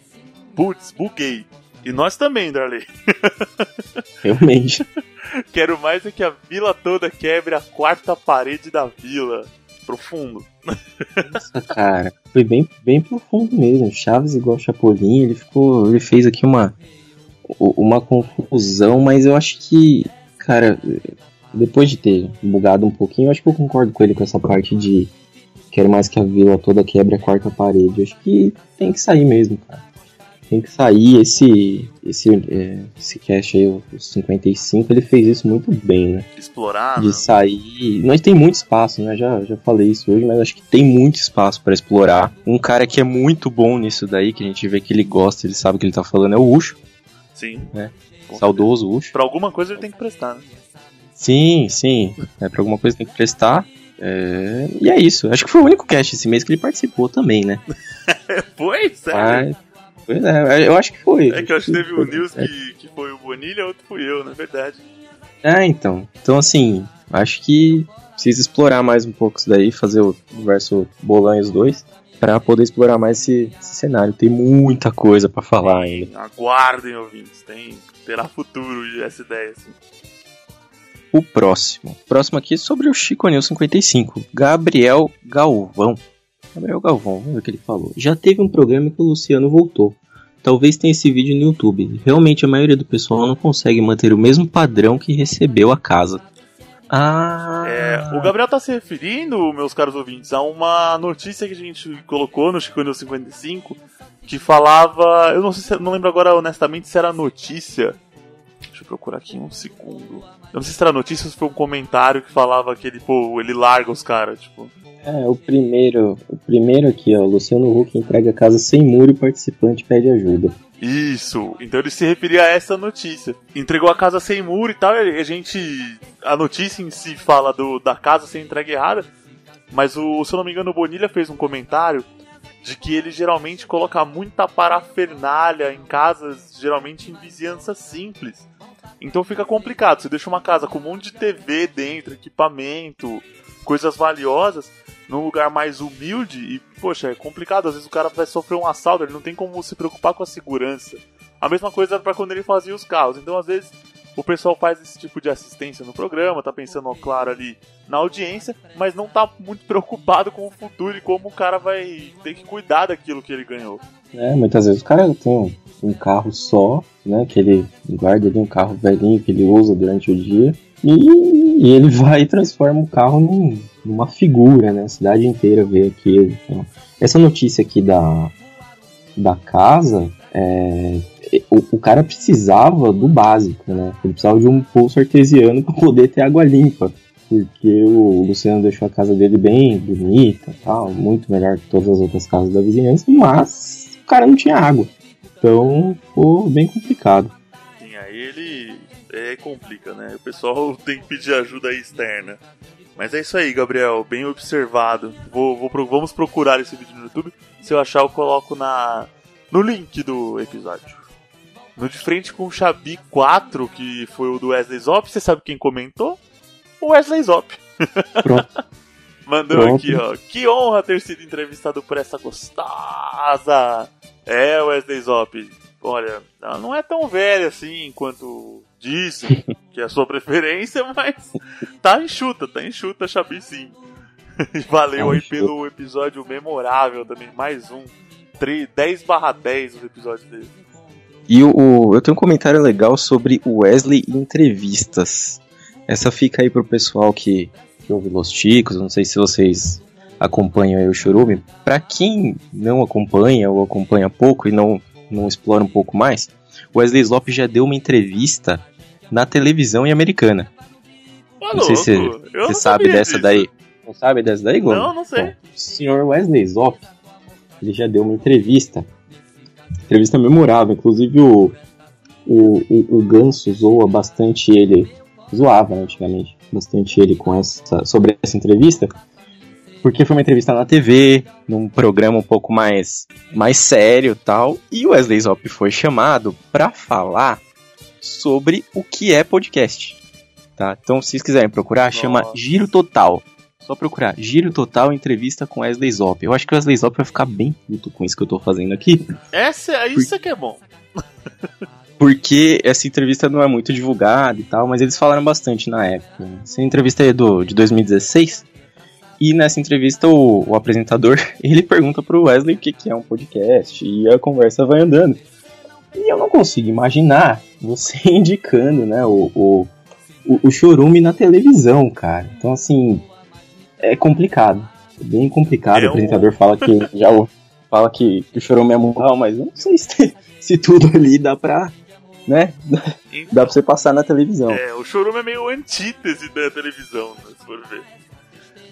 Putz, buguei. E nós também, Darley. [laughs] Realmente. Quero mais é que a vila toda quebre a quarta parede da vila. Profundo. Nossa, cara, foi bem, bem profundo mesmo. Chaves igual Chapolin, ele ficou. Ele fez aqui uma. Uma confusão, mas eu acho que. Cara, depois de ter bugado um pouquinho, acho que eu concordo com ele com essa parte de. Quero mais que a vila toda quebre a quarta parede. Eu acho que tem que sair mesmo, cara tem que sair. Esse esse, é, esse cast aí, o 55, ele fez isso muito bem, né? Explorar, De né? sair. Nós tem muito espaço, né? Já, já falei isso hoje, mas acho que tem muito espaço para explorar. Um cara que é muito bom nisso daí, que a gente vê que ele gosta, ele sabe o que ele tá falando, é o Ucho. Sim. É. Com Saudoso Ucho. Pra alguma coisa ele tem que prestar, né? Sim, sim. É, pra alguma coisa tem que prestar. É, E é isso. Acho que foi o único cast esse mês que ele participou também, né? [laughs] Foi? Sério? Mas, pois é, eu acho que foi. É que eu acho que teve o. News É. que, que foi o Bonilha, outro fui eu, na verdade. É, então. Então, assim, acho que precisa explorar mais um pouco isso daí, fazer o universo Bolanhos 2, pra poder explorar mais esse, esse cenário. Tem muita coisa pra falar ainda. Aguardem, ouvintes. Tem, terá futuro essa ideia, assim. O próximo. Próximo aqui é sobre o Chico News 55. Gabriel Galvão. Gabriel Galvão, vamos ver o que ele falou. Já teve um programa que o Luciano voltou. Talvez tenha esse vídeo no YouTube. Realmente a maioria do pessoal não consegue manter o mesmo padrão que recebeu a casa. Ah. É, o Gabriel tá se referindo, meus caros ouvintes, a uma notícia que a gente colocou no Chico News 55 que falava. Eu não sei se, não lembro agora honestamente se era notícia. Deixa eu procurar aqui um segundo. Eu não sei se era notícia ou se foi um comentário que falava que ele, pô, ele larga os caras, tipo. É, o primeiro, o primeiro aqui, ó, Luciano Huck entrega a casa sem muro e participante pede ajuda. Isso, então ele se referia a essa notícia. Entregou a casa sem muro e tal, e a gente. A notícia em si fala do, da casa ser entregue errada, mas o, se eu não me engano, o Bonilha fez um comentário de que ele geralmente coloca muita parafernália em casas, geralmente em vizinhança simples. Então fica complicado. Você deixa uma casa com um monte de TV dentro, equipamento, coisas valiosas, num lugar mais humilde e, poxa, é complicado. Às vezes o cara vai sofrer um assalto, ele não tem como se preocupar com a segurança. A mesma coisa era pra quando ele fazia os carros. Então, às vezes, o pessoal faz esse tipo de assistência no programa, tá pensando, ó, claro, ali na audiência, mas não tá muito [laughs] preocupado com o futuro e como o cara vai ter que cuidar daquilo que ele ganhou. É, muitas vezes o cara tem um, carro só, né? Que ele guarda ali um carro velhinho que ele usa durante o dia. E, e ele [laughs] vai e transforma o carro num- numa figura, né? A cidade inteira vê aquilo. Então, essa notícia aqui da, da casa, é, o, o cara precisava do básico, né? Ele precisava de um poço artesiano para poder ter água limpa. Porque o Luciano deixou a casa dele bem bonita tal, muito melhor que todas as outras casas da vizinhança, mas o cara não tinha água. Então ficou bem complicado. Sim, aí ele é, complica, né? O pessoal [laughs] tem que pedir ajuda externa. Mas é isso aí, Gabriel, bem observado. Vou, vou vamos procurar esse vídeo no YouTube. Se eu achar, eu coloco na no link do episódio. No de frente com o Xabi 4, que foi o do Wesley Zop, você sabe quem comentou? O Wesley Zop. Pronto. [laughs] Mandou Pronto. aqui, ó. Que honra ter sido entrevistado por essa gostosa. É, Wesley Zop. Olha, ela não é tão velha assim quanto dizem que é a sua preferência, [laughs] mas tá enxuta, tá enxuta, Xabi sim. [laughs] E Valeu Tá aí pelo episódio memorável também, mais um. 3, 10 barra 10 os episódios dele. E o, o- eu tenho um comentário legal sobre o Wesley em entrevistas. Essa fica aí pro pessoal que, que ouve Los Ticos, eu não sei se vocês acompanham aí o Churume. Pra quem não acompanha ou acompanha pouco e não, não explora um pouco mais, o Wesley Zop já deu uma entrevista na televisão em americana. Ô, Não sei se você sabe dessa disso. daí. Não sabe dessa daí, Gomes? Não, não sei. Bom, o senhor Wesley Zop, ele já deu uma entrevista. Entrevista memorável. Inclusive o, o, o, o Ganso zoa bastante ele. Zoava, né, antigamente. Bastante ele com essa, sobre essa entrevista. Porque foi uma entrevista na TV, num programa um pouco mais, mais sério tal. E o Wesley Zop foi chamado pra falar sobre o que é podcast. Tá? Então, se vocês quiserem procurar, chama Nossa. Giro Total. Só procurar Giro Total entrevista com Wesley Zop. Eu acho que o Wesley Zop vai ficar bem puto com isso que eu tô fazendo aqui. Essa, isso é que é bom. Porque essa entrevista não é muito divulgada e tal, mas eles falaram bastante na época. Essa entrevista aí é do, de 2016. E nessa entrevista, o, o apresentador, [laughs] ele pergunta pro Wesley o que, que é um podcast, e a conversa vai andando. E eu não consigo imaginar você [laughs] indicando, né, o, o, o, o chorume na televisão, cara. Então, assim, é complicado. É bem complicado. É o apresentador fala que [laughs] já o- fala que, que o chorume é mundial, mas não sei [laughs] se, se tudo ali dá pra, né, dá pra você passar na televisão. É, o Chorume é meio antítese da televisão, né, se for ver.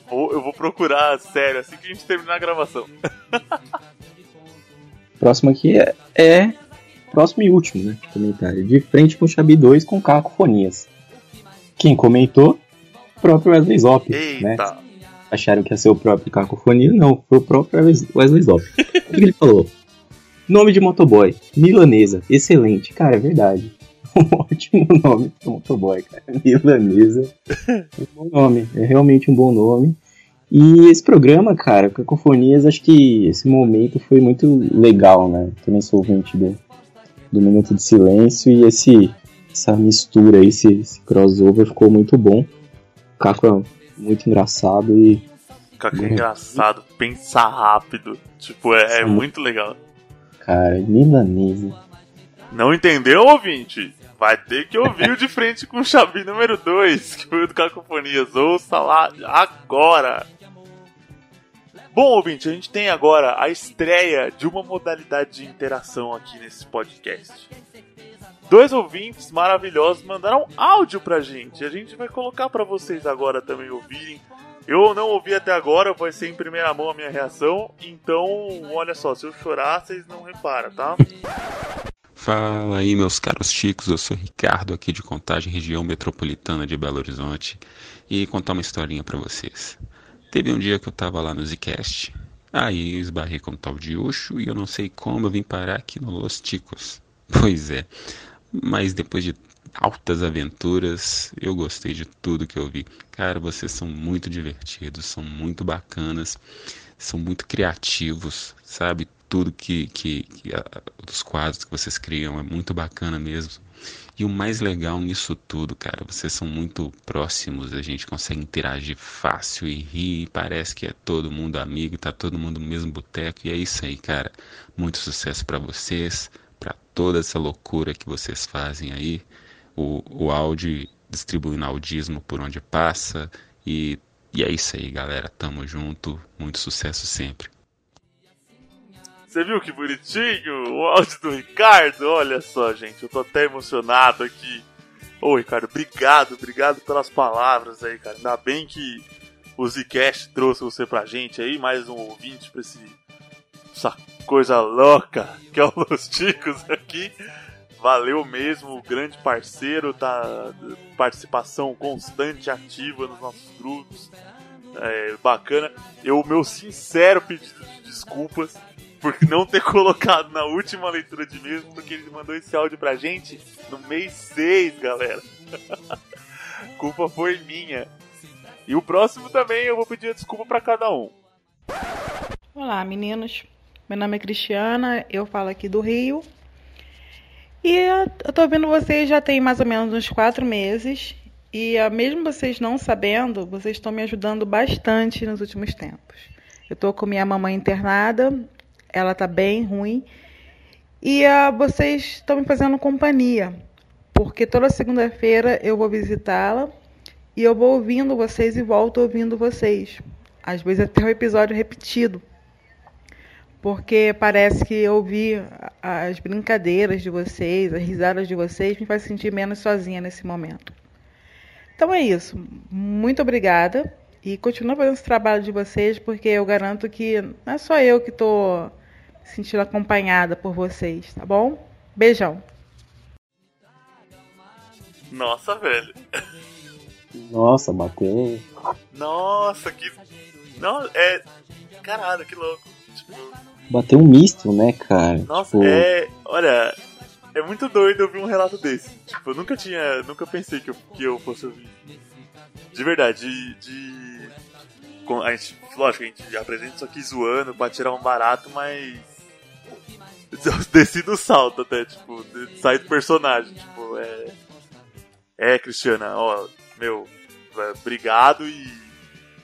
Vou- eu vou procurar, sério, assim que a gente terminar a gravação. [laughs] Próximo aqui é, é próximo e último, né? Comentário. De frente com o Xabi 2 com cacofonias. Quem comentou? O próprio Wesley Zop, né? Acharam que ia ser o próprio cacofonia? Não, foi o próprio Wesley- Zop. [laughs] o que ele falou? Nome de motoboy, milanesa, excelente. Cara, é verdade. [laughs] Um ótimo nome pro motoboy, cara. Milanesa. É um bom nome, é realmente um bom nome. E esse programa, cara, Cacofonias, acho que esse momento foi muito legal, né? Também sou ouvinte do, do Minuto de Silêncio e esse, essa mistura, esse, esse crossover ficou muito bom. Caco é muito engraçado e é Uhum. engraçado, pensa rápido. Tipo, é, é muito legal. Cara, milanesa. Não entendeu, ouvinte? Vai ter que ouvir o de frente com o Xabi número 2, que foi o do Cacofonias. Ouça lá agora! Bom, ouvinte, a gente tem agora a estreia de uma modalidade de interação aqui nesse podcast. Dois ouvintes maravilhosos mandaram áudio pra gente. A gente vai colocar pra vocês agora também ouvirem. Eu não ouvi até agora, vai ser em primeira mão a minha reação. Então, olha só, se eu chorar, vocês não reparam, tá? Fala aí, meus caros chicos. Eu sou Ricardo, aqui de Contagem, região metropolitana de Belo Horizonte, e contar uma historinha pra vocês. Teve um dia que eu tava lá no Zcast, aí eu esbarrei com o tal de Ucho e eu não sei como eu vim parar aqui no Los Ticos. [laughs] Pois é, mas depois de altas aventuras, eu gostei de tudo que eu vi. Cara, vocês são muito divertidos, são muito bacanas, são muito criativos, sabe? Tudo que, que, que a- os quadros que vocês criam é muito bacana mesmo. E o mais legal nisso tudo, cara, vocês são muito próximos, a gente consegue interagir fácil e rir, e parece que é todo mundo amigo, tá todo mundo no mesmo boteco, e é isso aí, cara. Muito sucesso pra vocês, pra toda essa loucura que vocês fazem aí. O, o áudio distribuindo audismo por onde passa, e, e é isso aí, galera. Tamo junto, muito sucesso sempre. Você viu que bonitinho o áudio do Ricardo? Olha só, gente, eu tô até emocionado aqui. Ô, Ricardo, obrigado, obrigado pelas palavras aí, cara. Ainda bem que o Zcast trouxe você pra gente aí, mais um ouvinte pra esse, essa coisa louca que é o Los Ticos aqui. Valeu mesmo, grande parceiro, tá? Participação constante, ativa nos nossos grupos. É, bacana. Eu, meu sincero pedido de desculpas por não ter [laughs] colocado na última leitura de mês, porque ele mandou esse áudio pra gente no mês 6, galera. [laughs] Culpa foi minha. E o próximo também eu vou pedir desculpa pra cada um. Olá, meninos. Meu nome é Cristiana, eu falo aqui do Rio. E eu tô ouvindo vocês já tem mais ou menos uns quatro meses. E ah, mesmo vocês não sabendo, vocês estão me ajudando bastante nos últimos tempos. Eu tô com minha mamãe internada, ela tá bem ruim. E ah, vocês estão me fazendo companhia. Porque toda segunda-feira eu vou visitá-la e eu vou ouvindo vocês e volto ouvindo vocês. Às vezes até o episódio repetido. Porque parece que ouvir as brincadeiras de vocês, as risadas de vocês, me faz sentir menos sozinha nesse momento. Então é isso. Muito obrigada. E continua fazendo esse trabalho de vocês, porque eu garanto que não é só eu que estou me sentindo acompanhada por vocês, tá bom? Beijão. Nossa, velho. Nossa, bateu. Nossa, que. Não, é. Caralho, que louco. Tipo, Bateu um misto, né, cara? nossa, Tipo, é. Olha, é muito doido ouvir um relato desse. Tipo, eu nunca tinha. Nunca pensei que eu, que eu fosse ouvir. De verdade, de. de a gente, lógico, a gente apresenta isso aqui zoando pra tirar um barato, mas. [laughs] Desci do salto até, tipo, sair do personagem. Tipo, é. É, Cristiana, ó, meu, é, obrigado e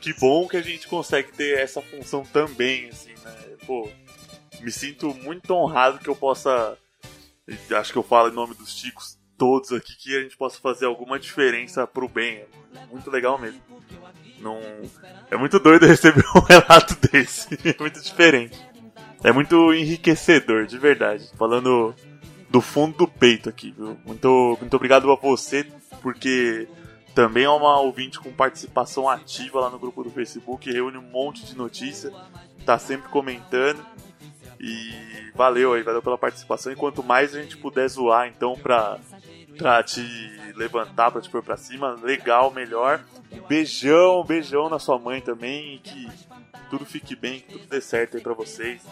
que bom que a gente consegue ter essa função também, assim, né? Pô, me sinto muito honrado que eu possa. Acho que eu falo em nome dos Chicos todos aqui, que a gente possa fazer alguma diferença pro bem. É muito legal mesmo. Não... É muito doido [laughs] receber um relato desse. É muito diferente. É muito enriquecedor, de verdade. Falando do fundo do peito aqui, viu? Muito, muito obrigado a você, porque também é uma ouvinte com participação ativa lá no grupo do Facebook, reúne um monte de notícia, tá sempre comentando. E valeu aí, valeu pela participação. E quanto mais a gente puder zoar, então, pra, pra te levantar, pra te pôr pra cima, legal, melhor. Beijão, beijão na sua mãe também. Que tudo fique bem, que tudo dê certo aí pra vocês.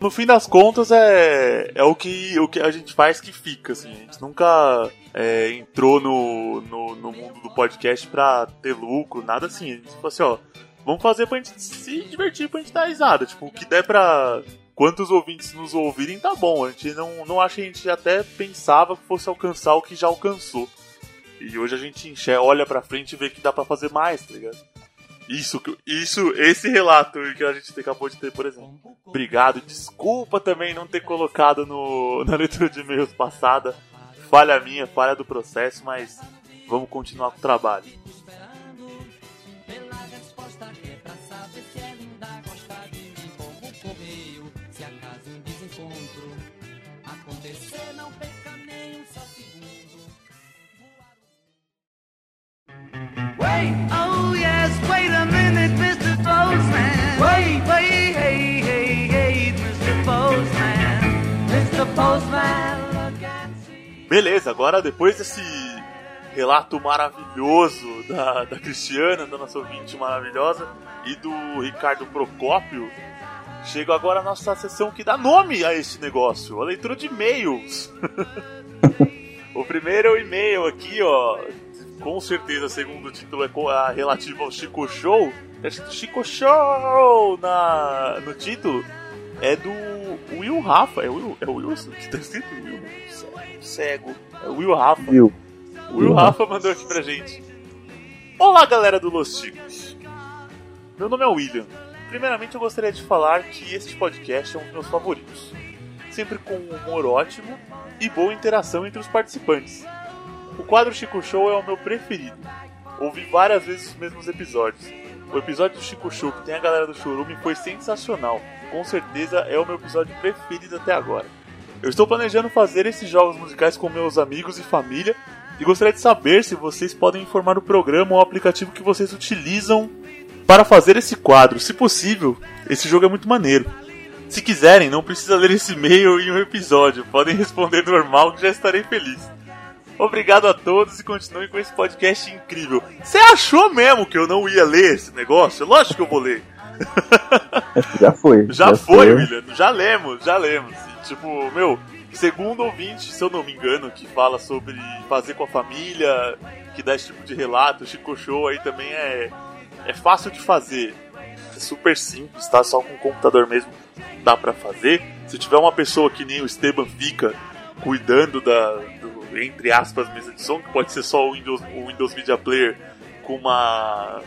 No fim das contas, é, é o, que, o que a gente faz que fica, assim. A gente nunca é, entrou no, no, no mundo do podcast pra ter lucro, nada assim. A gente falou assim, ó, vamos fazer pra gente se divertir, pra gente dar risada. Tipo, o que der pra quantos ouvintes nos ouvirem, tá bom. A gente não, não acha a gente até pensava que fosse alcançar o que já alcançou. E hoje a gente enxerga, olha pra frente e vê que dá pra fazer mais, tá ligado? Isso, isso, esse relato que a gente acabou de ter, por exemplo. Obrigado, desculpa também não ter colocado no, na leitura de e-mails passada. Falha minha, falha do processo, mas vamos continuar com o trabalho. Wait, oh yes, wait a minute, Mr. Postman. Wait, wait, hey, hey, hey, Mr. Postman. Mr. Postman, look and see. Beleza, agora depois desse relato maravilhoso da, da Cristiana, da nossa ouvinte maravilhosa, e do Ricardo Procópio, chega agora a nossa sessão que dá nome a este negócio, a leitura de e-mails. [laughs] o primeiro é o e-mail aqui, ó. Com certeza, segundo o título, é relativo ao Chico Show. Tá escrito Chico Show na, no título. É do Will Rafa. É o Will, é o Will que tá escrito? Will Cego. É o Will Rafa. O Will Rafa mandou aqui pra gente. Olá, galera do Los Chicos. Meu nome é William. Primeiramente, eu gostaria de falar que este podcast é um dos meus favoritos. Sempre com um humor ótimo e boa interação entre os participantes. O quadro Chico Show é o meu preferido. Ouvi várias vezes os mesmos episódios. O episódio do Chico Show que tem a galera do Chorume foi sensacional. Com certeza é o meu episódio preferido até agora. Eu estou planejando fazer esses jogos musicais com meus amigos e família e gostaria de saber se vocês podem informar o programa ou o aplicativo que vocês utilizam para fazer esse quadro. Se possível, esse jogo é muito maneiro. Se quiserem, não precisa ler esse e-mail em um episódio. Podem responder normal que já estarei feliz. Obrigado a todos e continuem com esse podcast incrível. Você achou mesmo que eu não ia ler esse negócio? Lógico que eu vou ler. [laughs] Já foi. [laughs] Já, foi, William. Já lemos, já lemos. E, tipo, meu, segundo ouvinte, se eu não me engano, que fala sobre fazer com a família, que dá esse tipo de relato, Chico Show aí também é, é fácil de fazer. É super simples, tá? Só com o computador mesmo dá pra fazer. Se tiver uma pessoa que nem o Esteban fica cuidando da, entre aspas, mesa de som, que pode ser só o Windows, o Windows Media Player com uma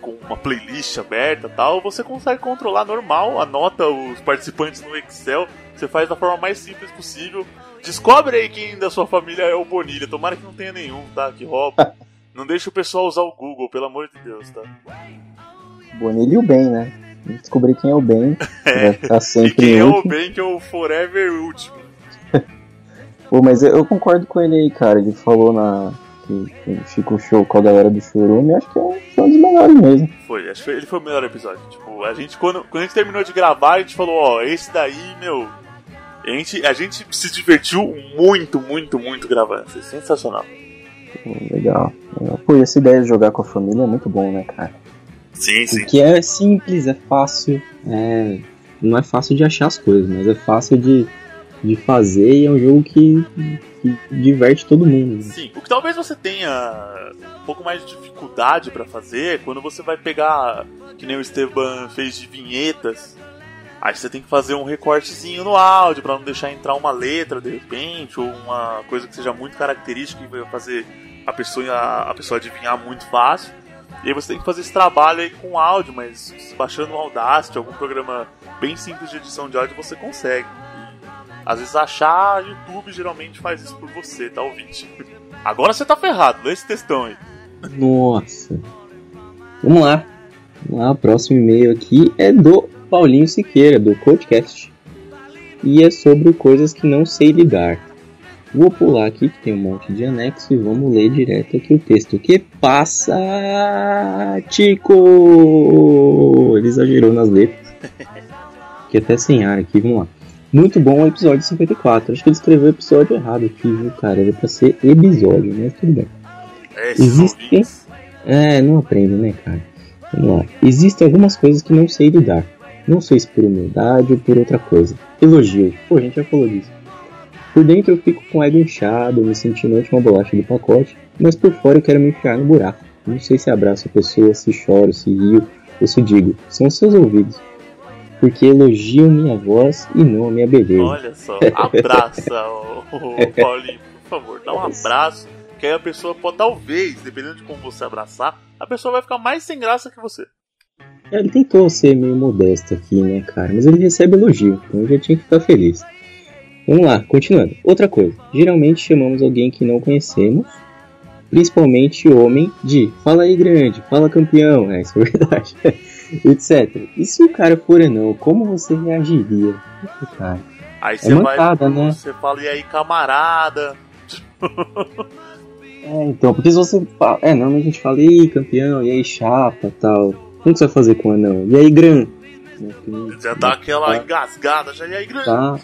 com uma playlist aberta tal, você consegue controlar normal, anota os participantes no Excel, você faz da forma mais simples possível. Descobre aí quem da sua família é o Bonilha, tomara que não tenha nenhum, tá? Que rouba. [laughs] Não deixa o pessoal usar o Google, pelo amor de Deus, tá? Bonilha e o bem, né? Descobrir quem é o bem. [laughs] É. Vai ficar E sempre quem é o bem que é o Forever Último. Pô, mas eu, concordo com ele aí, cara. Ele falou na. Que, que o Show com a galera do Churume, acho que é um, um dos melhores mesmo. Foi, acho que ele foi o melhor episódio. Tipo, a gente, quando, quando a gente terminou de gravar, a gente falou, ó, esse daí, meu. A gente, a gente se divertiu muito, muito, muito gravando. Foi sensacional. Pô, legal. Pô, e essa ideia de jogar com a família é muito bom, né, cara? Sim, sim. Porque é simples, é fácil. É... Não é fácil de achar as coisas, mas é fácil de, de fazer e é um jogo que, que diverte todo mundo. né? Sim, o que talvez você tenha um pouco mais de dificuldade pra fazer é quando você vai pegar, que nem o Esteban fez de vinhetas. Aí você tem que fazer um recortezinho no áudio pra não deixar entrar uma letra de repente, ou uma coisa que seja muito característica e vai fazer a pessoa, a pessoa adivinhar muito fácil. E aí você tem que fazer esse trabalho aí com áudio, mas baixando o Audacity, algum programa bem simples de edição de áudio, você consegue. Às vezes achar YouTube geralmente faz isso por você, tá ouvinte? Agora você tá ferrado, lê esse textão aí. Nossa. Vamos lá. Vamos lá, o próximo e-mail aqui é do Paulinho Siqueira, do Codecast. E é sobre coisas que não sei lidar. Vou pular aqui que tem um monte de anexo e vamos ler direto aqui o texto. Que passa, Tico? Ele exagerou nas letras. Que até sem ar aqui, vamos lá. Muito bom o episódio 54. Acho que ele escreveu o episódio errado aqui, viu, cara? Era pra ser episódio, mas tudo bem. É, Existem. É, não aprende, né, cara? Vamos lá. Existem algumas coisas que não sei lidar. Não sei se por humildade ou por outra coisa. Elogio. Pô, a gente já falou disso. Por dentro eu fico com o ego inchado, me sentindo a última bolacha do pacote, mas por fora eu quero me enfiar no buraco. Não sei se abraço a pessoa, se choro, se rio ou se digo. São os seus ouvidos. Porque elogiam minha voz e não a minha beleza. Olha só, abraça o, o Paulinho, por favor, dá um abraço, que aí a pessoa pode, talvez, dependendo de como você abraçar, a pessoa vai ficar mais sem graça que você. É, Ele tentou ser meio modesto aqui, né, cara? Mas ele recebe elogio, então eu já tinha que ficar feliz. Vamos lá, continuando. Outra coisa. Geralmente chamamos alguém que não conhecemos, principalmente homem, de fala aí grande, fala campeão, [laughs] é, isso é verdade, etc. E se o cara for anão, como você reagiria? Cara. Aí você mancada, vai, né? você fala, e aí camarada, [laughs] É, então, porque se você fala. É, não, a gente fala, e aí, campeão, e aí, chapa tal. Como que você vai fazer com o anão? E aí, gran? já dá aquela engasgada, já, e aí grande. Tá.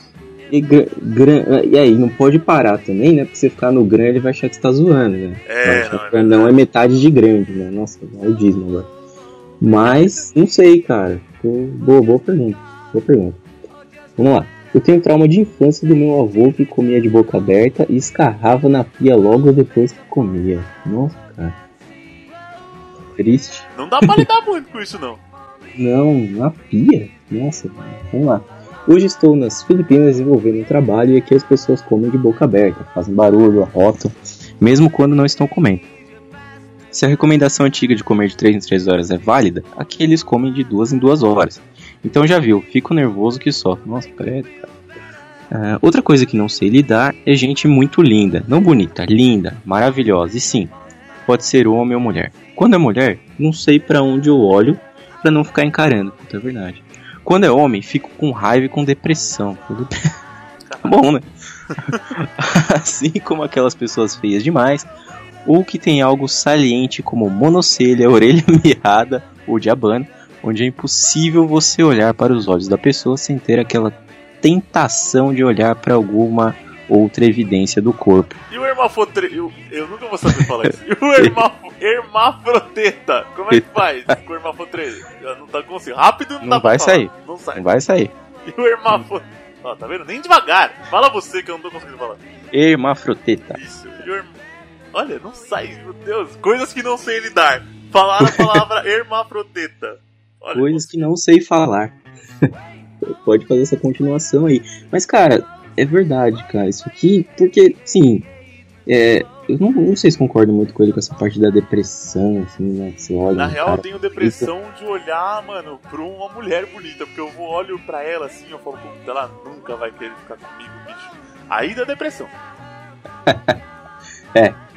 E, gran, gran- e aí, não pode parar também, né? Porque você ficar no gran, ele vai achar que você tá zoando, né? É, achar não, é que o anão é metade de grande, né? Nossa, é o dízimo agora. Mas, não sei, cara. Boa, boa pergunta. Boa pergunta. Vamos lá. Eu tenho trauma de infância do meu avô que comia de boca aberta e escarrava na pia logo depois que comia. Nossa, cara. Triste. Não dá pra lidar muito com isso, não. [laughs] Não, na pia? Nossa, vamos lá. Hoje estou nas Filipinas desenvolvendo um trabalho e aqui as pessoas comem de boca aberta, fazem barulho, arrotam, mesmo quando não estão comendo. Se a recomendação antiga de comer de 3 em 3 horas é válida, aqui eles comem de 2 em 2 horas. Então já viu, fico nervoso que só. Nossa, credo, cara. Ah, outra coisa que não sei lidar é gente muito linda. Não bonita, linda, maravilhosa. E sim, pode ser homem ou mulher. Quando é mulher, não sei pra onde eu olho pra não ficar encarando. Puta, é verdade. Quando é homem, fico com raiva e com depressão. [laughs] Tá bom, né? [laughs] assim como aquelas pessoas feias demais, ou que tem algo saliente como monocelha, [laughs] orelha mirrada ou diabana, onde é impossível você olhar para os olhos da pessoa sem ter aquela tentação de olhar para alguma outra evidência do corpo. E o hermafotre... Eu, eu nunca vou saber falar isso. E o [laughs] herma... hermafroteta? Como é que [laughs] faz com o hermafotre? Eu Não tá conseguindo. Rápido não, Não dá pra vai falar. sair. Não sai. Não vai sair. E o hermafo... Ó, tá vendo? Nem devagar. Fala você que eu não tô conseguindo falar. Hermafroteta. Isso. Olha, não sai. Meu Deus. Coisas que não sei lidar. Falar a [laughs] palavra hermafroteta. Olha, Coisas que não sei falar. [laughs] Pode fazer essa continuação aí. Mas, cara, é verdade, cara. Isso aqui, porque, sim, é, eu não, não sei se concordo muito com ele com essa parte da depressão, assim, né? Você olha. Na um real, cara, eu tenho depressão de olhar, mano, pra uma mulher bonita. Porque eu vou, olho pra ela assim, eu falo, puta, ela nunca vai querer ficar comigo, bicho. Aí dá depressão. [laughs]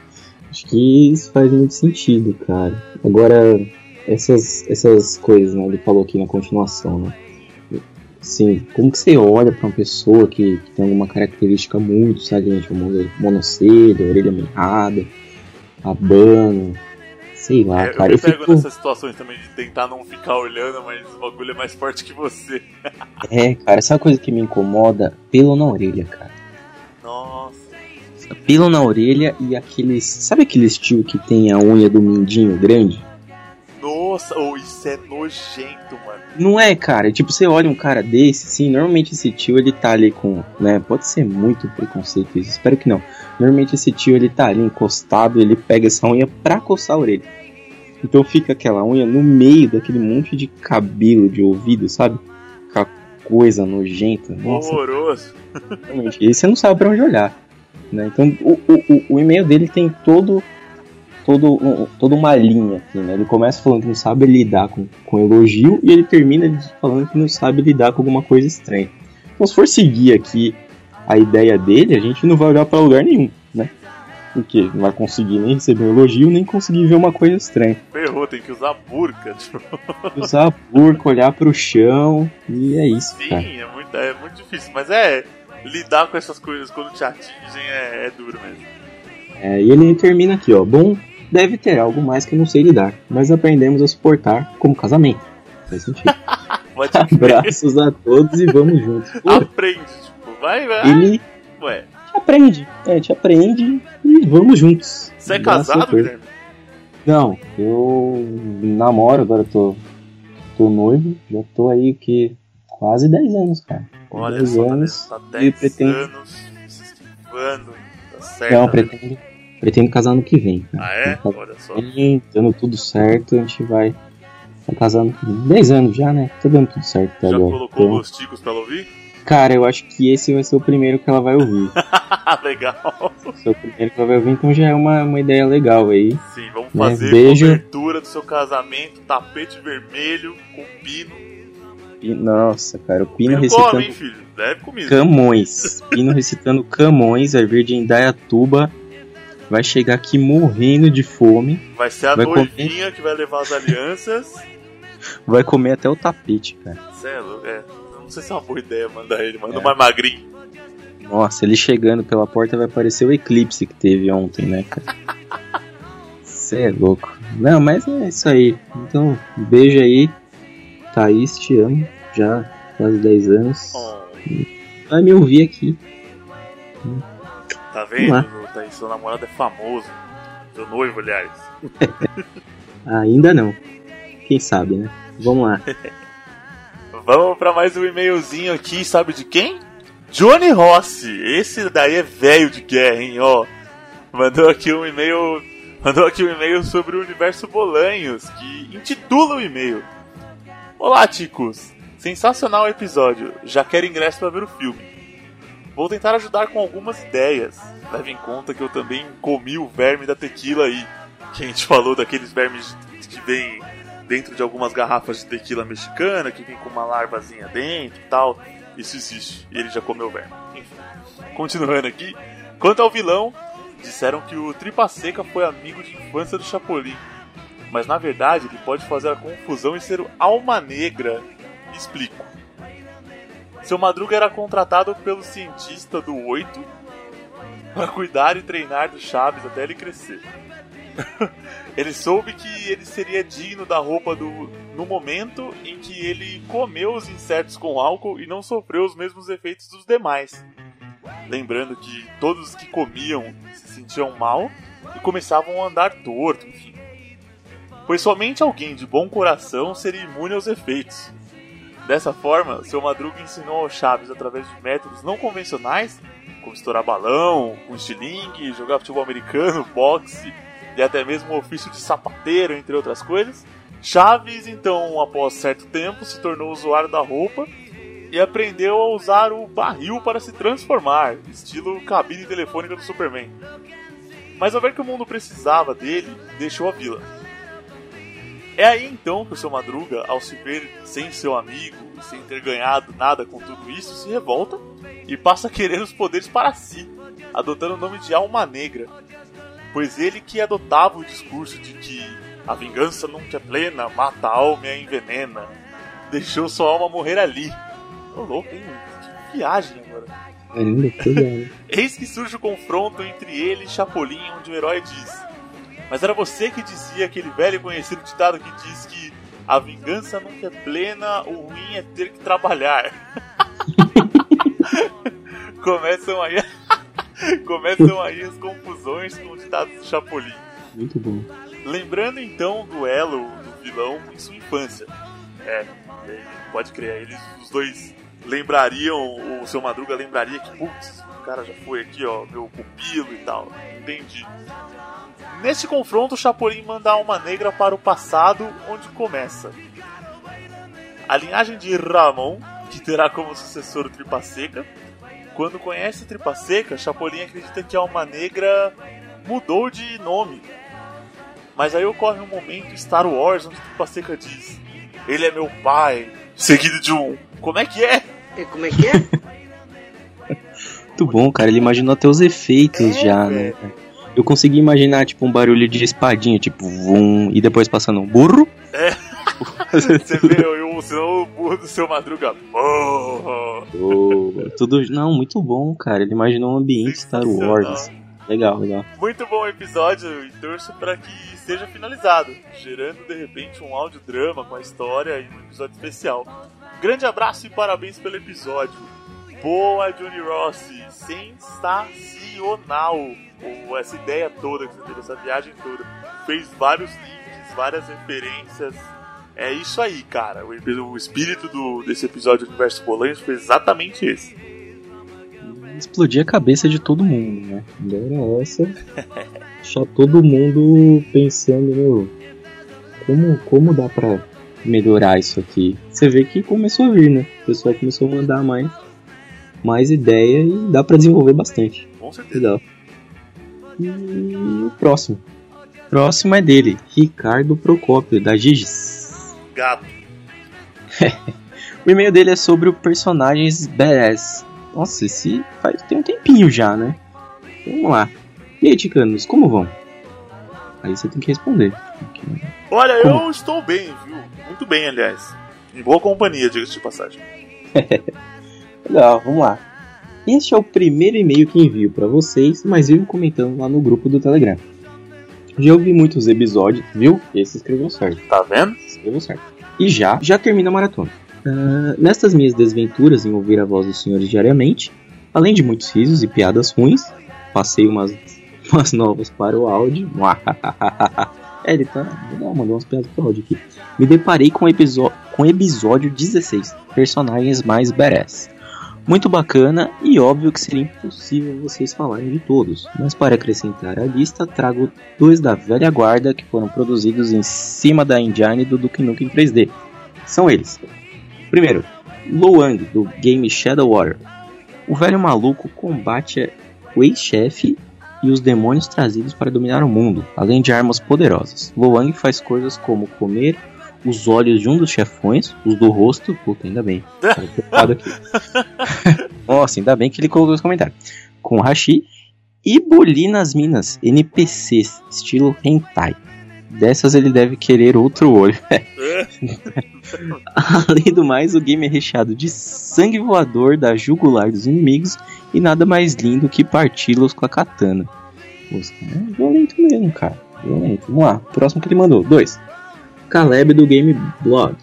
Acho que isso faz muito sentido, cara. Agora, essas, essas coisas, né? Ele falou aqui na continuação, né? Sim, como que você olha pra uma pessoa que, que tem alguma característica muito saliente, como monocelha, orelha mirrada, abano, sei lá, É, eu cara. me Eu pego fico, nessas situações também de tentar não ficar olhando, mas o bagulho é mais forte que você. é, cara, sabe a coisa que me incomoda? Pelo na orelha, cara. Nossa. Pelo na orelha e aqueles. Sabe aqueles tio que tem a unha do mindinho grande? Nossa, oh, isso é nojento, mano. Não é, cara. Tipo, você olha um cara desse, assim, normalmente esse tio ele tá ali com. né? Pode ser muito preconceito isso, espero que não. Normalmente esse tio ele tá ali encostado, ele pega essa unha pra coçar a orelha. Então fica aquela unha no meio daquele monte de cabelo de ouvido, sabe? Aquela coisa nojenta. Nossa, Horroroso. realmente. E você não sabe pra onde olhar. Né? Então o, o, o- e-mail dele tem todo todo, um- toda uma linha aqui, né? Ele começa falando que não sabe lidar com, com elogio e ele termina falando que não sabe lidar com alguma coisa estranha. Então, se for seguir aqui a ideia dele, a gente não vai olhar pra lugar nenhum, né? Porque não vai conseguir nem receber um elogio, nem conseguir ver uma coisa estranha. Ferrou, tem que usar burca. Tipo, [laughs] Usar a burca, olhar pro chão, e é isso, sim, cara. é muito, é muito difícil. Mas é. Lidar com essas coisas quando te atingem é, é duro mesmo. É, e ele termina aqui, ó. Bom, deve ter algo mais que eu não sei lidar, mas aprendemos a suportar como casamento. Faz sentido. [laughs] Pode Abraços a todos e vamos juntos. Pô, [laughs] Aprende, tipo, vai, vai. ele Ué, te aprende, é, te aprende e vamos juntos. você é casado. Guilherme? Não, eu namoro, agora eu tô, tô noivo, já tô aí que quase 10 anos, cara. Olha 10 só, tá, anos. tá e 10 pretendo- anos esquivando. Tá certo. Não, tá vendo? pretendo, pretendo casar no que vem. cara. Ah, é? Pretendo Olha só. bem, Dando tudo certo, a gente vai vai casar no que vem. 10 anos já, né? Tá dando tudo certo até Já agora. colocou Então, os ticos pra ela ouvir? Cara, eu acho que esse vai ser o primeiro que ela vai ouvir. [laughs] Legal. Vai ser o primeiro que ela vai ouvir, então já é uma, uma ideia legal aí. Sim, vamos Né, fazer beijo. cobertura do seu casamento, tapete vermelho com pino. E, nossa, cara, o Pino Pino recitando hein, filho? Deve. Camões. Pino recitando Camões, vai vir de Indaiatuba. Vai chegar aqui morrendo de fome. Vai ser a Vai comer. noivinha que vai levar as alianças. Vai comer até o tapete, cara. Cê é louco, é. Não sei se é uma boa ideia mandar ele, manda É. mais magrinho. Nossa, ele chegando pela porta vai parecer o eclipse que teve ontem, né, cara? [laughs] Você é louco. Não, mas é isso aí. Então, um beijo aí. Thaís, te amo. Já quase 10 anos. Oh, Vai me ouvir aqui. tá vendo? Vamos Tá seu namorado é famoso. Seu noivo, aliás. [laughs] Ainda não. Quem sabe, né? Vamos lá. [laughs] Vamos pra mais um e-mailzinho aqui, sabe de quem? Johnny Rossi. Esse daí é velho de guerra, hein, ó. Mandou aqui um e-mail. Mandou aqui um e-mail sobre o universo Bolanhos, que intitula o e-mail. Olá, ticos! Sensacional episódio. Já quero ingresso para ver o filme. Vou tentar ajudar com algumas ideias. Leve em conta que eu também comi o verme da tequila aí. Que a gente falou daqueles vermes que vem dentro de algumas garrafas de tequila mexicana, que vem com uma larvazinha dentro e tal. Isso existe. E ele já comeu verme. Enfim. Continuando aqui. Quanto ao vilão, disseram que o Tripa Seca foi amigo de infância do Chapolin. Mas na verdade ele pode fazer a confusão e ser o Alma Negra. Explico. Seu Madruga era contratado pelo cientista do 8 para cuidar e treinar do Chaves até ele crescer. [laughs] ele soube que ele seria digno da roupa do no momento em que ele comeu os insetos com álcool e não sofreu os mesmos efeitos dos demais. Lembrando que todos os que comiam se sentiam mal e começavam a andar torto, enfim. Pois somente alguém de bom coração seria imune aos efeitos. Dessa forma, seu Madruga ensinou ao Chaves através de métodos não convencionais, como estourar balão, com estilingue, jogar futebol americano, boxe e até mesmo o ofício de sapateiro, entre outras coisas. Chaves, então, após certo tempo, se tornou usuário da roupa e aprendeu a usar o barril para se transformar, estilo cabine telefônica do Superman. Mas ao ver que o mundo precisava dele, deixou a vila. É aí então que o seu Madruga, ao se ver sem seu amigo, sem ter ganhado nada com tudo isso, se revolta e passa a querer os poderes para si, adotando o nome de Alma Negra, pois ele que adotava o discurso de que a vingança nunca é plena, mata a alma e a envenena, deixou sua alma morrer ali. Ô louco, hein? Que viagem agora. Que né? [laughs] Eis que surge o confronto entre ele e Chapolin, onde o herói diz: Mas era você que dizia aquele velho e conhecido ditado que diz que a vingança nunca é plena, o ruim é ter que trabalhar. [laughs] começam aí [laughs] começam aí as confusões com os ditados do Chapolin. Muito bom. Lembrando então o duelo do vilão em sua infância. É, pode crer, eles os dois lembrariam, o seu Madruga lembraria que, putz, o cara já foi aqui, ó, meu pupilo e tal. Entendi. Neste confronto, o Chapolin manda a alma negra para o passado, onde começa. A linhagem de Ramon, que terá como sucessor o Tripa Seca. Quando conhece o Tripa Seca, Chapolin acredita que a alma negra mudou de nome Mas aí ocorre um momento Star Wars onde Tripa Seca diz: Ele é meu pai, seguido de um. Como é que é? É, Como é que é? [laughs] Muito bom, cara. Ele imaginou até os efeitos É, já, né? Eu consegui imaginar, tipo, um barulho de espadinha, tipo, vum, e depois passando um burro. [laughs] Você vê eu, senão o burro do seu madruga. Oh, Oh, tudo. Não, muito bom, cara. Ele imaginou um ambiente Star Wars. Legal, legal. Muito bom episódio e torço para que seja finalizado, gerando de repente um audiodrama com a história e um episódio especial. Grande abraço e parabéns pelo episódio. Boa, Johnny Rossi, sensacional! O- essa ideia toda que você teve, essa viagem toda. Fez vários links, várias referências. É isso aí, cara. O, o espírito do, desse episódio do Universo Bolanhos foi exatamente esse. Explodir a cabeça de todo mundo, né? Era essa. [laughs] Deixar todo mundo pensando, meu. Como, como dá pra melhorar isso aqui? Você vê que começou a vir, né? O pessoal começou a mandar mais, mais ideia e dá pra desenvolver bastante. Com certeza. Legal. E o próximo. Próximo é dele, Ricardo Procópio, da Giges. Gato. [laughs] O e-mail dele é sobre o personagens badass. Nossa, esse faz tem um tempinho já, né? Vamos lá. E aí, Ticanos, como vão? Aí você tem que responder. Olha, eu Como? estou bem, viu? Muito bem, aliás. Em boa companhia, diga-se de passagem. [laughs] Legal, vamos lá. Este é o primeiro e-mail que envio pra vocês, mas vivo comentando lá no grupo do Telegram. Já ouvi muitos episódios, viu? Esse escreveu certo. Tá vendo? Escreveu certo. E já, já termina a maratona. Ah, nestas minhas desventuras em ouvir a voz dos senhores diariamente, além de muitos risos e piadas ruins, passei umas, [laughs] umas novas para o áudio. é, [laughs] ele tá. Legal, mandou umas piadas pro áudio aqui. Me deparei com o episo- com o episódio 16, Personagens Mais Badass. Muito bacana e óbvio que seria impossível vocês falarem de todos, mas para acrescentar a lista, trago dois da velha guarda que foram produzidos em cima da engine do Duke Nukem 3D. São eles. Primeiro, Loang, do game Shadow Warrior. O velho maluco combate o ex-chefe e os demônios trazidos para dominar o mundo, além de armas poderosas. Loang faz coisas como comer os olhos de um dos chefões, os do rosto, puta, ainda bem. [laughs] Aqui. [laughs] Nossa, ainda bem que ele colocou os comentários. Com hashi e bolir nas minas, NPCs, estilo hentai. Dessas ele deve querer outro olho. [laughs] Além do mais, o game é recheado de sangue voador da jugular dos inimigos e nada mais lindo que parti-los com a katana. Poxa, é violento mesmo, cara. Violento. Vamos lá, próximo que ele mandou. Dois. Caleb do game Blood.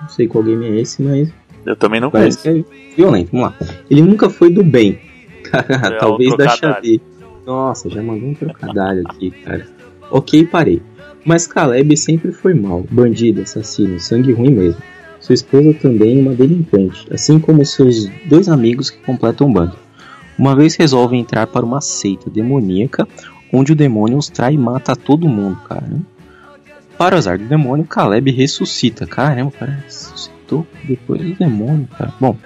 Não sei qual game é esse, mas Eu também não parece conheço. que é violento. Vamos lá. Ele nunca foi do bem. [laughs] É, Talvez da xadrez. Nossa, já mandou um trocadilho aqui, cara. Ok, parei. Mas Caleb sempre foi mal, bandido, assassino, sangue ruim mesmo. Sua esposa também uma delinquente, assim como seus dois amigos que completam o bando. Uma vez resolvem entrar para uma seita demoníaca, onde o demônio os trai e mata todo mundo, cara. Para o azar do demônio, Caleb ressuscita. Caramba, o cara ressuscitou depois do demônio, cara. Bom,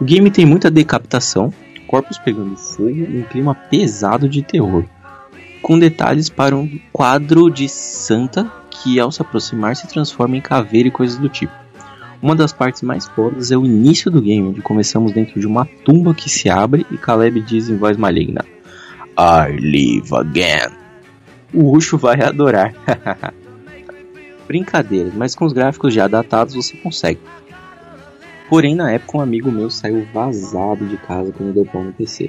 o game tem muita decapitação, corpos pegando fogo e um clima pesado de terror. Com detalhes para um quadro de santa que, ao se aproximar, se transforma em caveira e coisas do tipo. Uma das partes mais fodas é o início do game, onde começamos dentro de uma tumba que se abre e Caleb diz em voz maligna: I live again. O Ucho vai adorar. [laughs] Brincadeiras, mas com os gráficos já datados você consegue. Porém, na época, um amigo meu saiu vazado de casa quando deu pau no PC.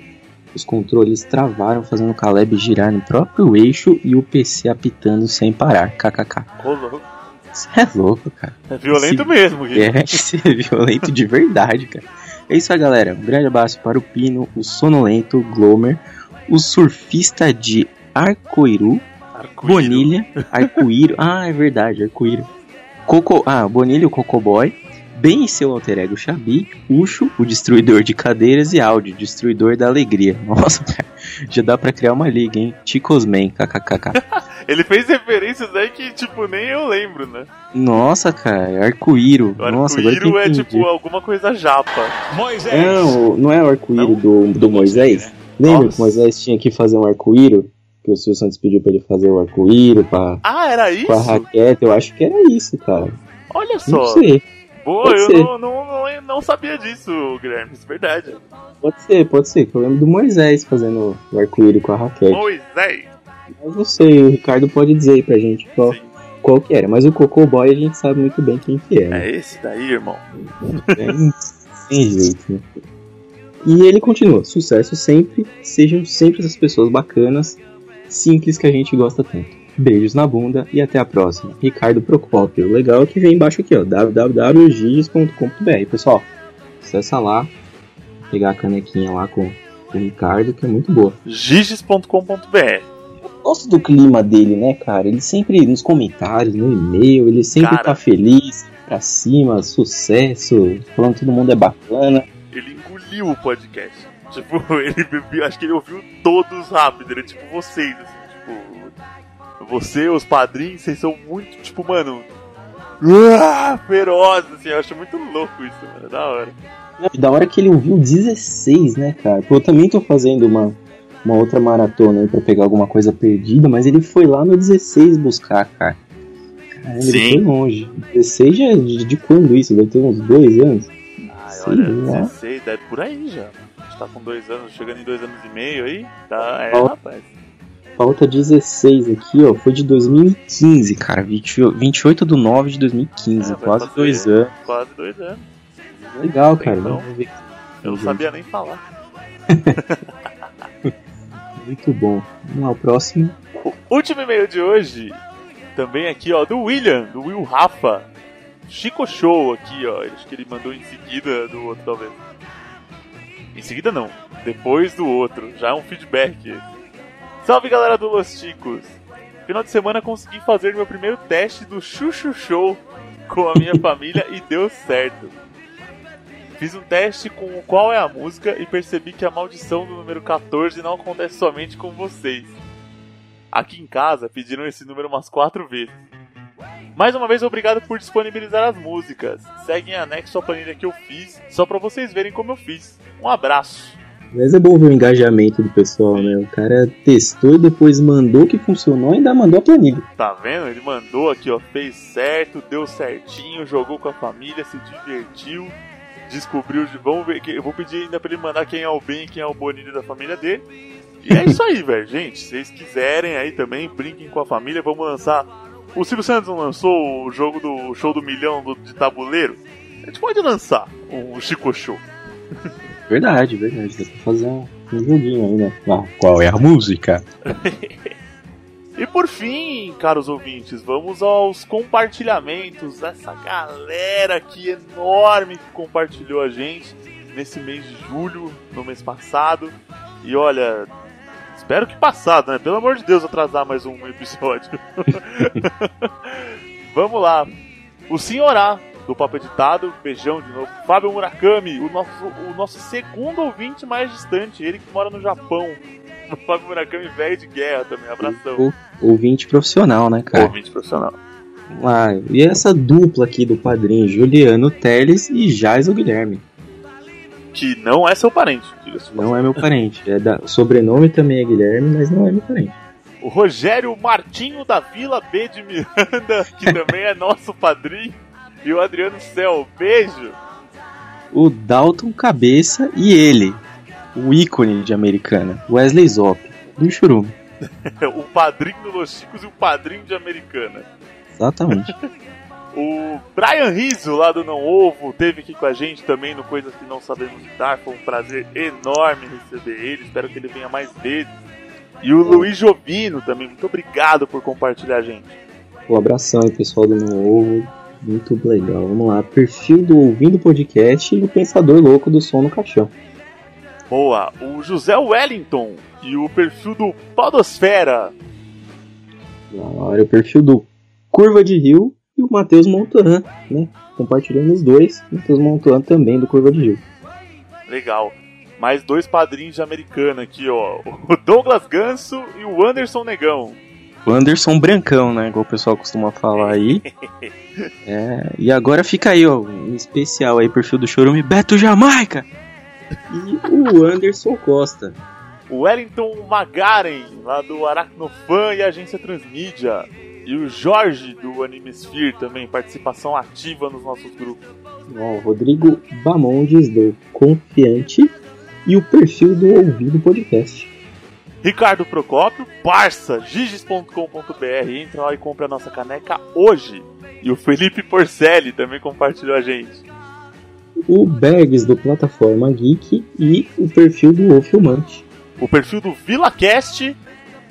Os controles travaram, fazendo o Caleb girar no próprio eixo e o PC apitando sem parar. KKK. Ô, louco. Você é louco, cara. É violento Esse- mesmo, Gui. [laughs] É, isso é violento de verdade, cara. É isso aí, galera. Um grande abraço para o Pino, o Sonolento, o Glomer, o surfista de Arcoiru. Bonilha, Arco-íro. [laughs] Ah, é verdade, Arco-íro. Coco, ah, Bonilha, o Cocoboy, Ben e seu alter ego Xabi, Ucho, o destruidor de cadeiras e Áudio, destruidor da alegria. [laughs] Nossa, cara, já dá pra criar uma liga, hein? Ticosman, kkkk. [laughs] Ele fez referências aí que, tipo, nem eu lembro, né? Nossa, cara, Arco-íro. Nossa, arco-íro é, tipo, alguma coisa japa. Moisés. Não, não é o arco-íro do, do Moisés? né? Lembra Nossa. que Moisés tinha que fazer um arco-íro? Que o Silvio Santos pediu pra ele fazer o arco-íris pra, Ah, era isso? com a raquete. Eu acho que era isso, cara. Olha Não só. sei. Boa, Pode eu ser. não, não, não, não sabia disso, Guilherme. Isso é verdade. Pode ser, pode ser. Que eu lembro do Moisés fazendo o arco-íris com a raquete. Moisés. Mas não sei, o Ricardo pode dizer aí pra gente qual, Sim. qual que era. Mas o Cocô Boy a gente sabe muito bem quem que é. né? É esse daí, irmão. Tem, tem jeito, né? E ele continua, sucesso sempre, sejam sempre essas pessoas bacanas, simples que a gente gosta tanto. Beijos na bunda e até a próxima. Ricardo Procópio. O legal é que vem embaixo aqui, ó, www.giges.com.br. Pessoal, acessa lá, pegar a canequinha lá com, com o Ricardo, que é muito boa. giges.com.br. Gosto do clima dele, né, cara? Ele sempre, nos comentários, no e-mail, ele sempre Cara. tá feliz, pra cima, sucesso, falando que todo mundo é bacana. Ele engoliu o podcast. Tipo, [laughs] ele bebeu, acho que ele ouviu todos rápido. Ele tipo vocês, assim, tipo. Você, os padrinhos, vocês são muito, tipo, mano. [laughs] ah, Ferozes, assim, eu acho muito louco isso, mano. Da hora. Da hora que ele ouviu 16, né, cara? Eu também tô fazendo uma, uma outra maratona aí pra pegar alguma coisa perdida, mas ele foi lá no 16 buscar, cara. Caramba, Sim. ele foi longe. 16 já é de, de quando isso? Deve ter uns dois anos? Sei olha, lá. 16, deve por aí já. Tá com dois anos, chegando em dois anos e meio aí. Tá, é, Ó. rapaz. Falta 16 aqui, ó. Foi de 2015, cara. 20 28 de 9 de 2015. É, vai quase dois anos. Quase dois anos. Legal, cara. Então, Vamos ver. Eu não sabia nem falar. [laughs] Muito bom. Vamos lá, o próximo. O último e-mail de hoje, também aqui, ó, do William, do Will Rafa. Chico Show aqui, ó. Acho que ele mandou em seguida do outro, talvez. Em seguida não, depois do outro. Já é um feedback. Salve galera do Los Chicos! Final de semana consegui fazer meu primeiro teste do Chuchu Show com a minha família e deu certo. Fiz um teste com o qual é a música e percebi que a maldição do número 14 não acontece somente com vocês. Aqui em casa pediram esse número umas quatro vezes. Mais uma vez, obrigado por disponibilizar as músicas. Segue em anexo a planilha que eu fiz, só pra vocês verem como eu fiz. Um abraço. Mas é bom ver o engajamento do pessoal, né? O cara testou e depois mandou que funcionou e ainda mandou a planilha. Tá vendo? Ele mandou aqui, ó, fez certo, deu certinho, jogou com a família, se divertiu, descobriu de. Vamos ver. que- Eu vou pedir ainda pra ele mandar quem é o bem e quem é o Bonilha da família dele. E é isso aí, velho. Gente, se vocês quiserem aí também, brinquem com a família, vamos lançar. O Silvio Santos não lançou o jogo do show do milhão do- de tabuleiro? A gente pode lançar o Chico Show. [laughs] Verdade, verdade. Dá pra fazer um, um joguinho aí, né? Ah, qual é a música? [laughs] E por fim, caros ouvintes, vamos aos compartilhamentos dessa galera aqui enorme que compartilhou a gente nesse mês de julho, no mês passado. E olha, espero que passado, né? Pelo amor de Deus, atrasar mais um episódio. [laughs] vamos lá. O Senhorá, do Papo Editado, beijão de novo. Fábio Murakami, o nosso, o nosso segundo ouvinte mais distante, ele que mora no Japão. [laughs] O Fábio Murakami, velho de guerra também, abração. O, ouvinte profissional, né, cara? Ouvinte profissional. Vamos lá. E essa dupla aqui do padrinho, Juliano Teles e Jais o Guilherme. Que não é seu parente, Não é meu parente. É da, o sobrenome também é Guilherme, mas não é meu parente. O Rogério Martinho da Vila B de Miranda, que também é nosso padrinho. E o Adriano Cel, beijo. O Dalton Cabeça e ele, o ícone de americana, Wesley Zop, do Churume. [laughs] O padrinho do Los Chicos e o padrinho de Americana. Exatamente. [laughs] O Brian Rizzo, lá do Não Ovo, teve aqui com a gente também no Coisas que Não Sabemos Dar. Foi um prazer enorme receber ele. Espero que ele venha mais vezes. E o Luiz Jovino também, muito obrigado por compartilhar a gente. Um abração aí, pessoal do Não Ovo. Muito legal. Vamos lá. Perfil do Ouvindo Podcast e o Pensador Louco do Som no Caixão. Boa, o José Wellington e o perfil do Podosfera. Da hora. O perfil do Curva de Rio e o Matheus Montan, né? Compartilhando os dois. Matheus Montan também do Curva de Rio. Legal. Mais dois padrinhos de americana aqui, ó. O Douglas Ganso e o Anderson Negão. O Anderson Brancão, né? Igual o pessoal costuma falar aí. [laughs] É, e agora fica aí, ó, um especial aí, perfil do Chorume Beto Jamaica. E o Anderson Costa. o Wellington Magaren, lá do Aracnofan e Agência Transmídia. E o Jorge do Animesphere também, participação ativa nos nossos grupos. Ó, Rodrigo Bamondes do Confiante e o perfil do Ouvido Podcast. Ricardo Procópio, parça, giges.com.br, entra lá e compra a nossa caneca hoje. E o Felipe Porcelli também compartilhou a gente. O Bergs do Plataforma Geek e o perfil do O Filmante. O perfil do VilaCast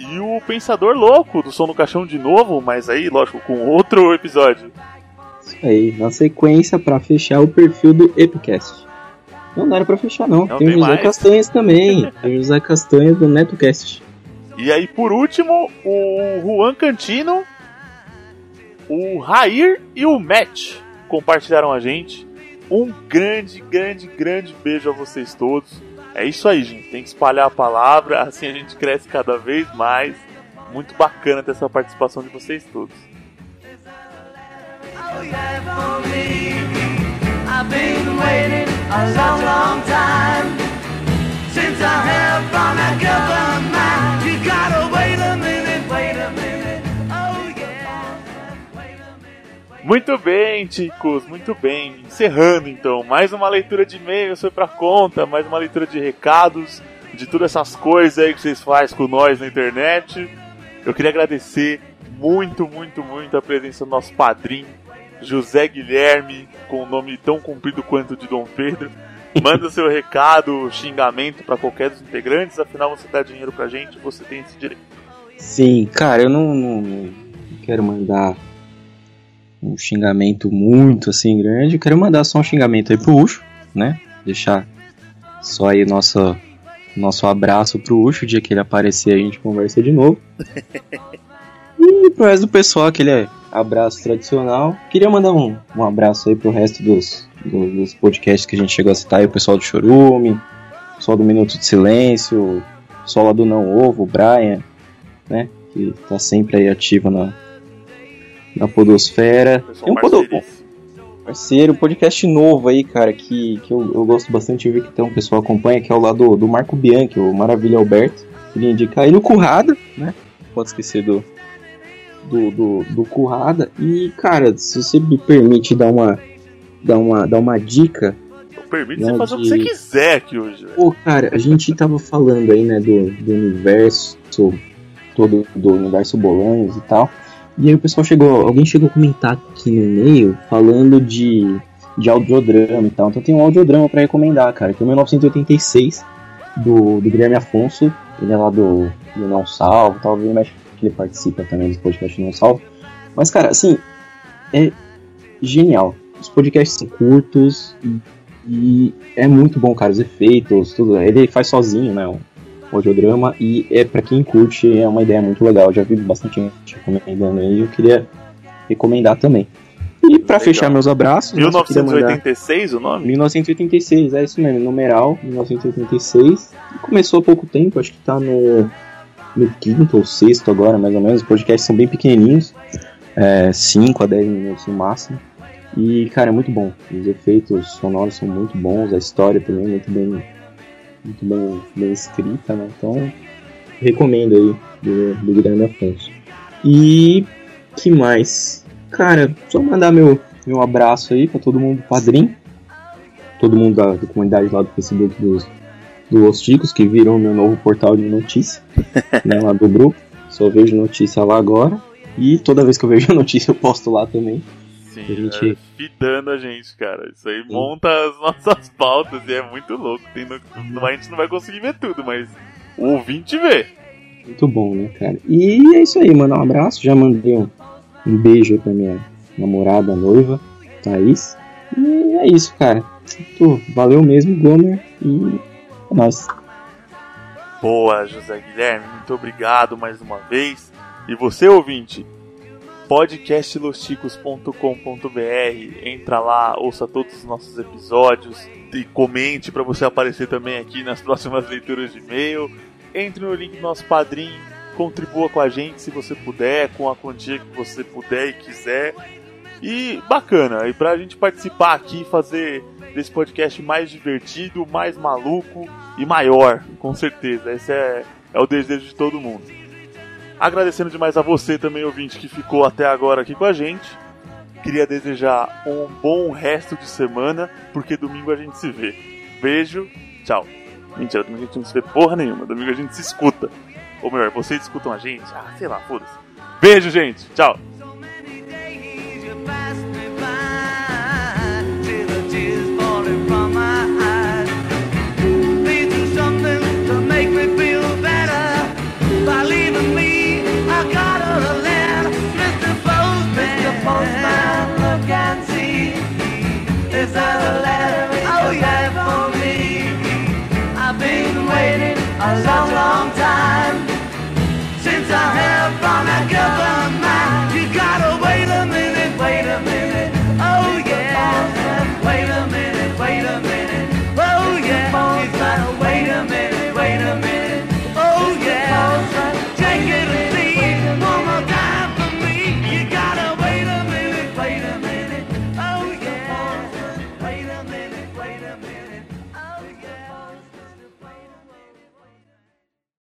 e o Pensador Louco do Som no Caixão de novo, mas aí, lógico, com outro episódio. Isso aí, na sequência, pra fechar o perfil do Epicast. Não, não era pra fechar, não. Não, tem o tem José mais. Castanhas também. [laughs] tem o José Castanhas do NetoCast. E aí, por último, o Juan Cantino, o Rair e o Matt compartilharam a gente. Um grande, grande, grande beijo a vocês todos. É isso aí, gente. Tem que espalhar a palavra, [laughs] assim a gente cresce cada vez mais. Muito bacana ter essa participação de vocês todos. Oh Muito bem, ticos, muito bem. Encerrando então, mais uma leitura de e-mails foi pra conta, mais uma leitura de recados, de todas essas coisas aí que vocês fazem com nós na internet. Eu queria agradecer muito, muito, muito a presença do nosso padrinho, José Guilherme, com o nome tão comprido quanto o de Dom Pedro. Manda seu [laughs] recado, xingamento pra qualquer dos integrantes, afinal você dá dinheiro pra gente, você tem esse direito. Sim, cara, eu não, não- não quero mandar um xingamento muito assim grande. Eu quero mandar só um xingamento aí pro Ucho, né? Deixar só aí nosso, nosso abraço pro Ucho. O dia que ele aparecer, a gente conversa de novo. [laughs] E pro resto do pessoal, aquele abraço tradicional. Queria mandar um, um abraço aí pro resto dos, do- dos podcasts que a gente chegou a citar aí, o pessoal do Chorume, o pessoal do Minuto de Silêncio, o pessoal lá do Não Ovo, o Brian, né? Que tá sempre aí ativa na, na Podosfera. Tem um podo, parceiro, podcast novo aí, cara, que, que eu, eu gosto bastante de ver que tem um pessoal acompanha, que é o lá do, do Marco Bianchi, o Maravilha Alberto. Queria indicar aí no Currada, né? Pode esquecer do, do, do, do Currada. E, cara, se você me permite dar uma, dar uma, dar uma dica, Permite Não, você fazer o que de- você quiser aqui hoje. Pô, cara, a gente [laughs] tava falando aí, né, do, do universo, todo do universo Bolanhos e tal. E aí o pessoal chegou, alguém chegou a comentar aqui no e-mail falando de, de audiodrama e tal. Então tem um audiodrama pra recomendar, cara, que é o 1986, do, do Guilherme Afonso. Ele é lá do, do Não Salvo, talvez mas que ele participa também podcasts Não Salvo. Mas, cara, assim, é genial. Os podcasts são curtos e e é muito bom, cara, os efeitos, tudo. Ele faz sozinho, né? O audiodrama. E é para quem curte, é uma ideia muito legal. Eu já vi bastante gente recomendando aí e eu queria recomendar também. E pra Legal. fechar meus abraços, eu só queria mandar- 1986 o nome? 1986, é isso mesmo, numeral, 1986. E começou há pouco tempo, acho que tá no, no quinto ou sexto agora, mais ou menos. Os podcasts são bem pequenininhos, 5 a 10 minutos no máximo. E, cara, é muito bom. Os efeitos sonoros são muito bons, a história também é muito bem, muito bem, bem escrita, né? Então, recomendo aí, do, do Guilherme Afonso. E, que mais? Cara, só mandar meu, meu abraço aí pra todo mundo do padrinho todo mundo da, da comunidade lá do Facebook dos, do Os Ticos, que viram meu novo portal de notícia, [laughs] né, lá do grupo. Só vejo notícia lá agora. E toda vez que eu vejo [laughs] notícia eu posto lá também. Sim, A gente- é, fidando a gente, cara. Isso aí monta as nossas pautas e é muito louco. Tem no- A gente não vai conseguir ver tudo, mas o ouvinte vê. Muito bom, né, cara? E é isso aí, mandar um abraço. Já mandei um, um beijo aí pra minha namorada, noiva, Thaís. E é isso, cara. Valeu mesmo, Gomer. E é nóis. Boa, José Guilherme, muito obrigado mais uma vez. E você, ouvinte, podcastlosticos.com.br, entra lá, ouça todos os nossos episódios e comente para você aparecer também aqui nas [laughs] próximas leituras de e-mail. Entre no link do nosso padrinho, contribua com a gente se você puder, com a quantia que você puder e quiser. E bacana, e pra gente participar aqui, fazer desse podcast mais divertido, mais maluco e maior, com certeza. Esse é, é o desejo de todo mundo. Agradecendo demais a você também, ouvinte, que ficou até agora aqui com a gente. Queria desejar um bom resto de semana, porque domingo a gente se vê. Beijo, tchau. Mentira, domingo a gente não se vê porra nenhuma, domingo a gente se escuta. Ou melhor, vocês escutam a gente? Ah, sei lá, foda-se. Beijo, gente, tchau.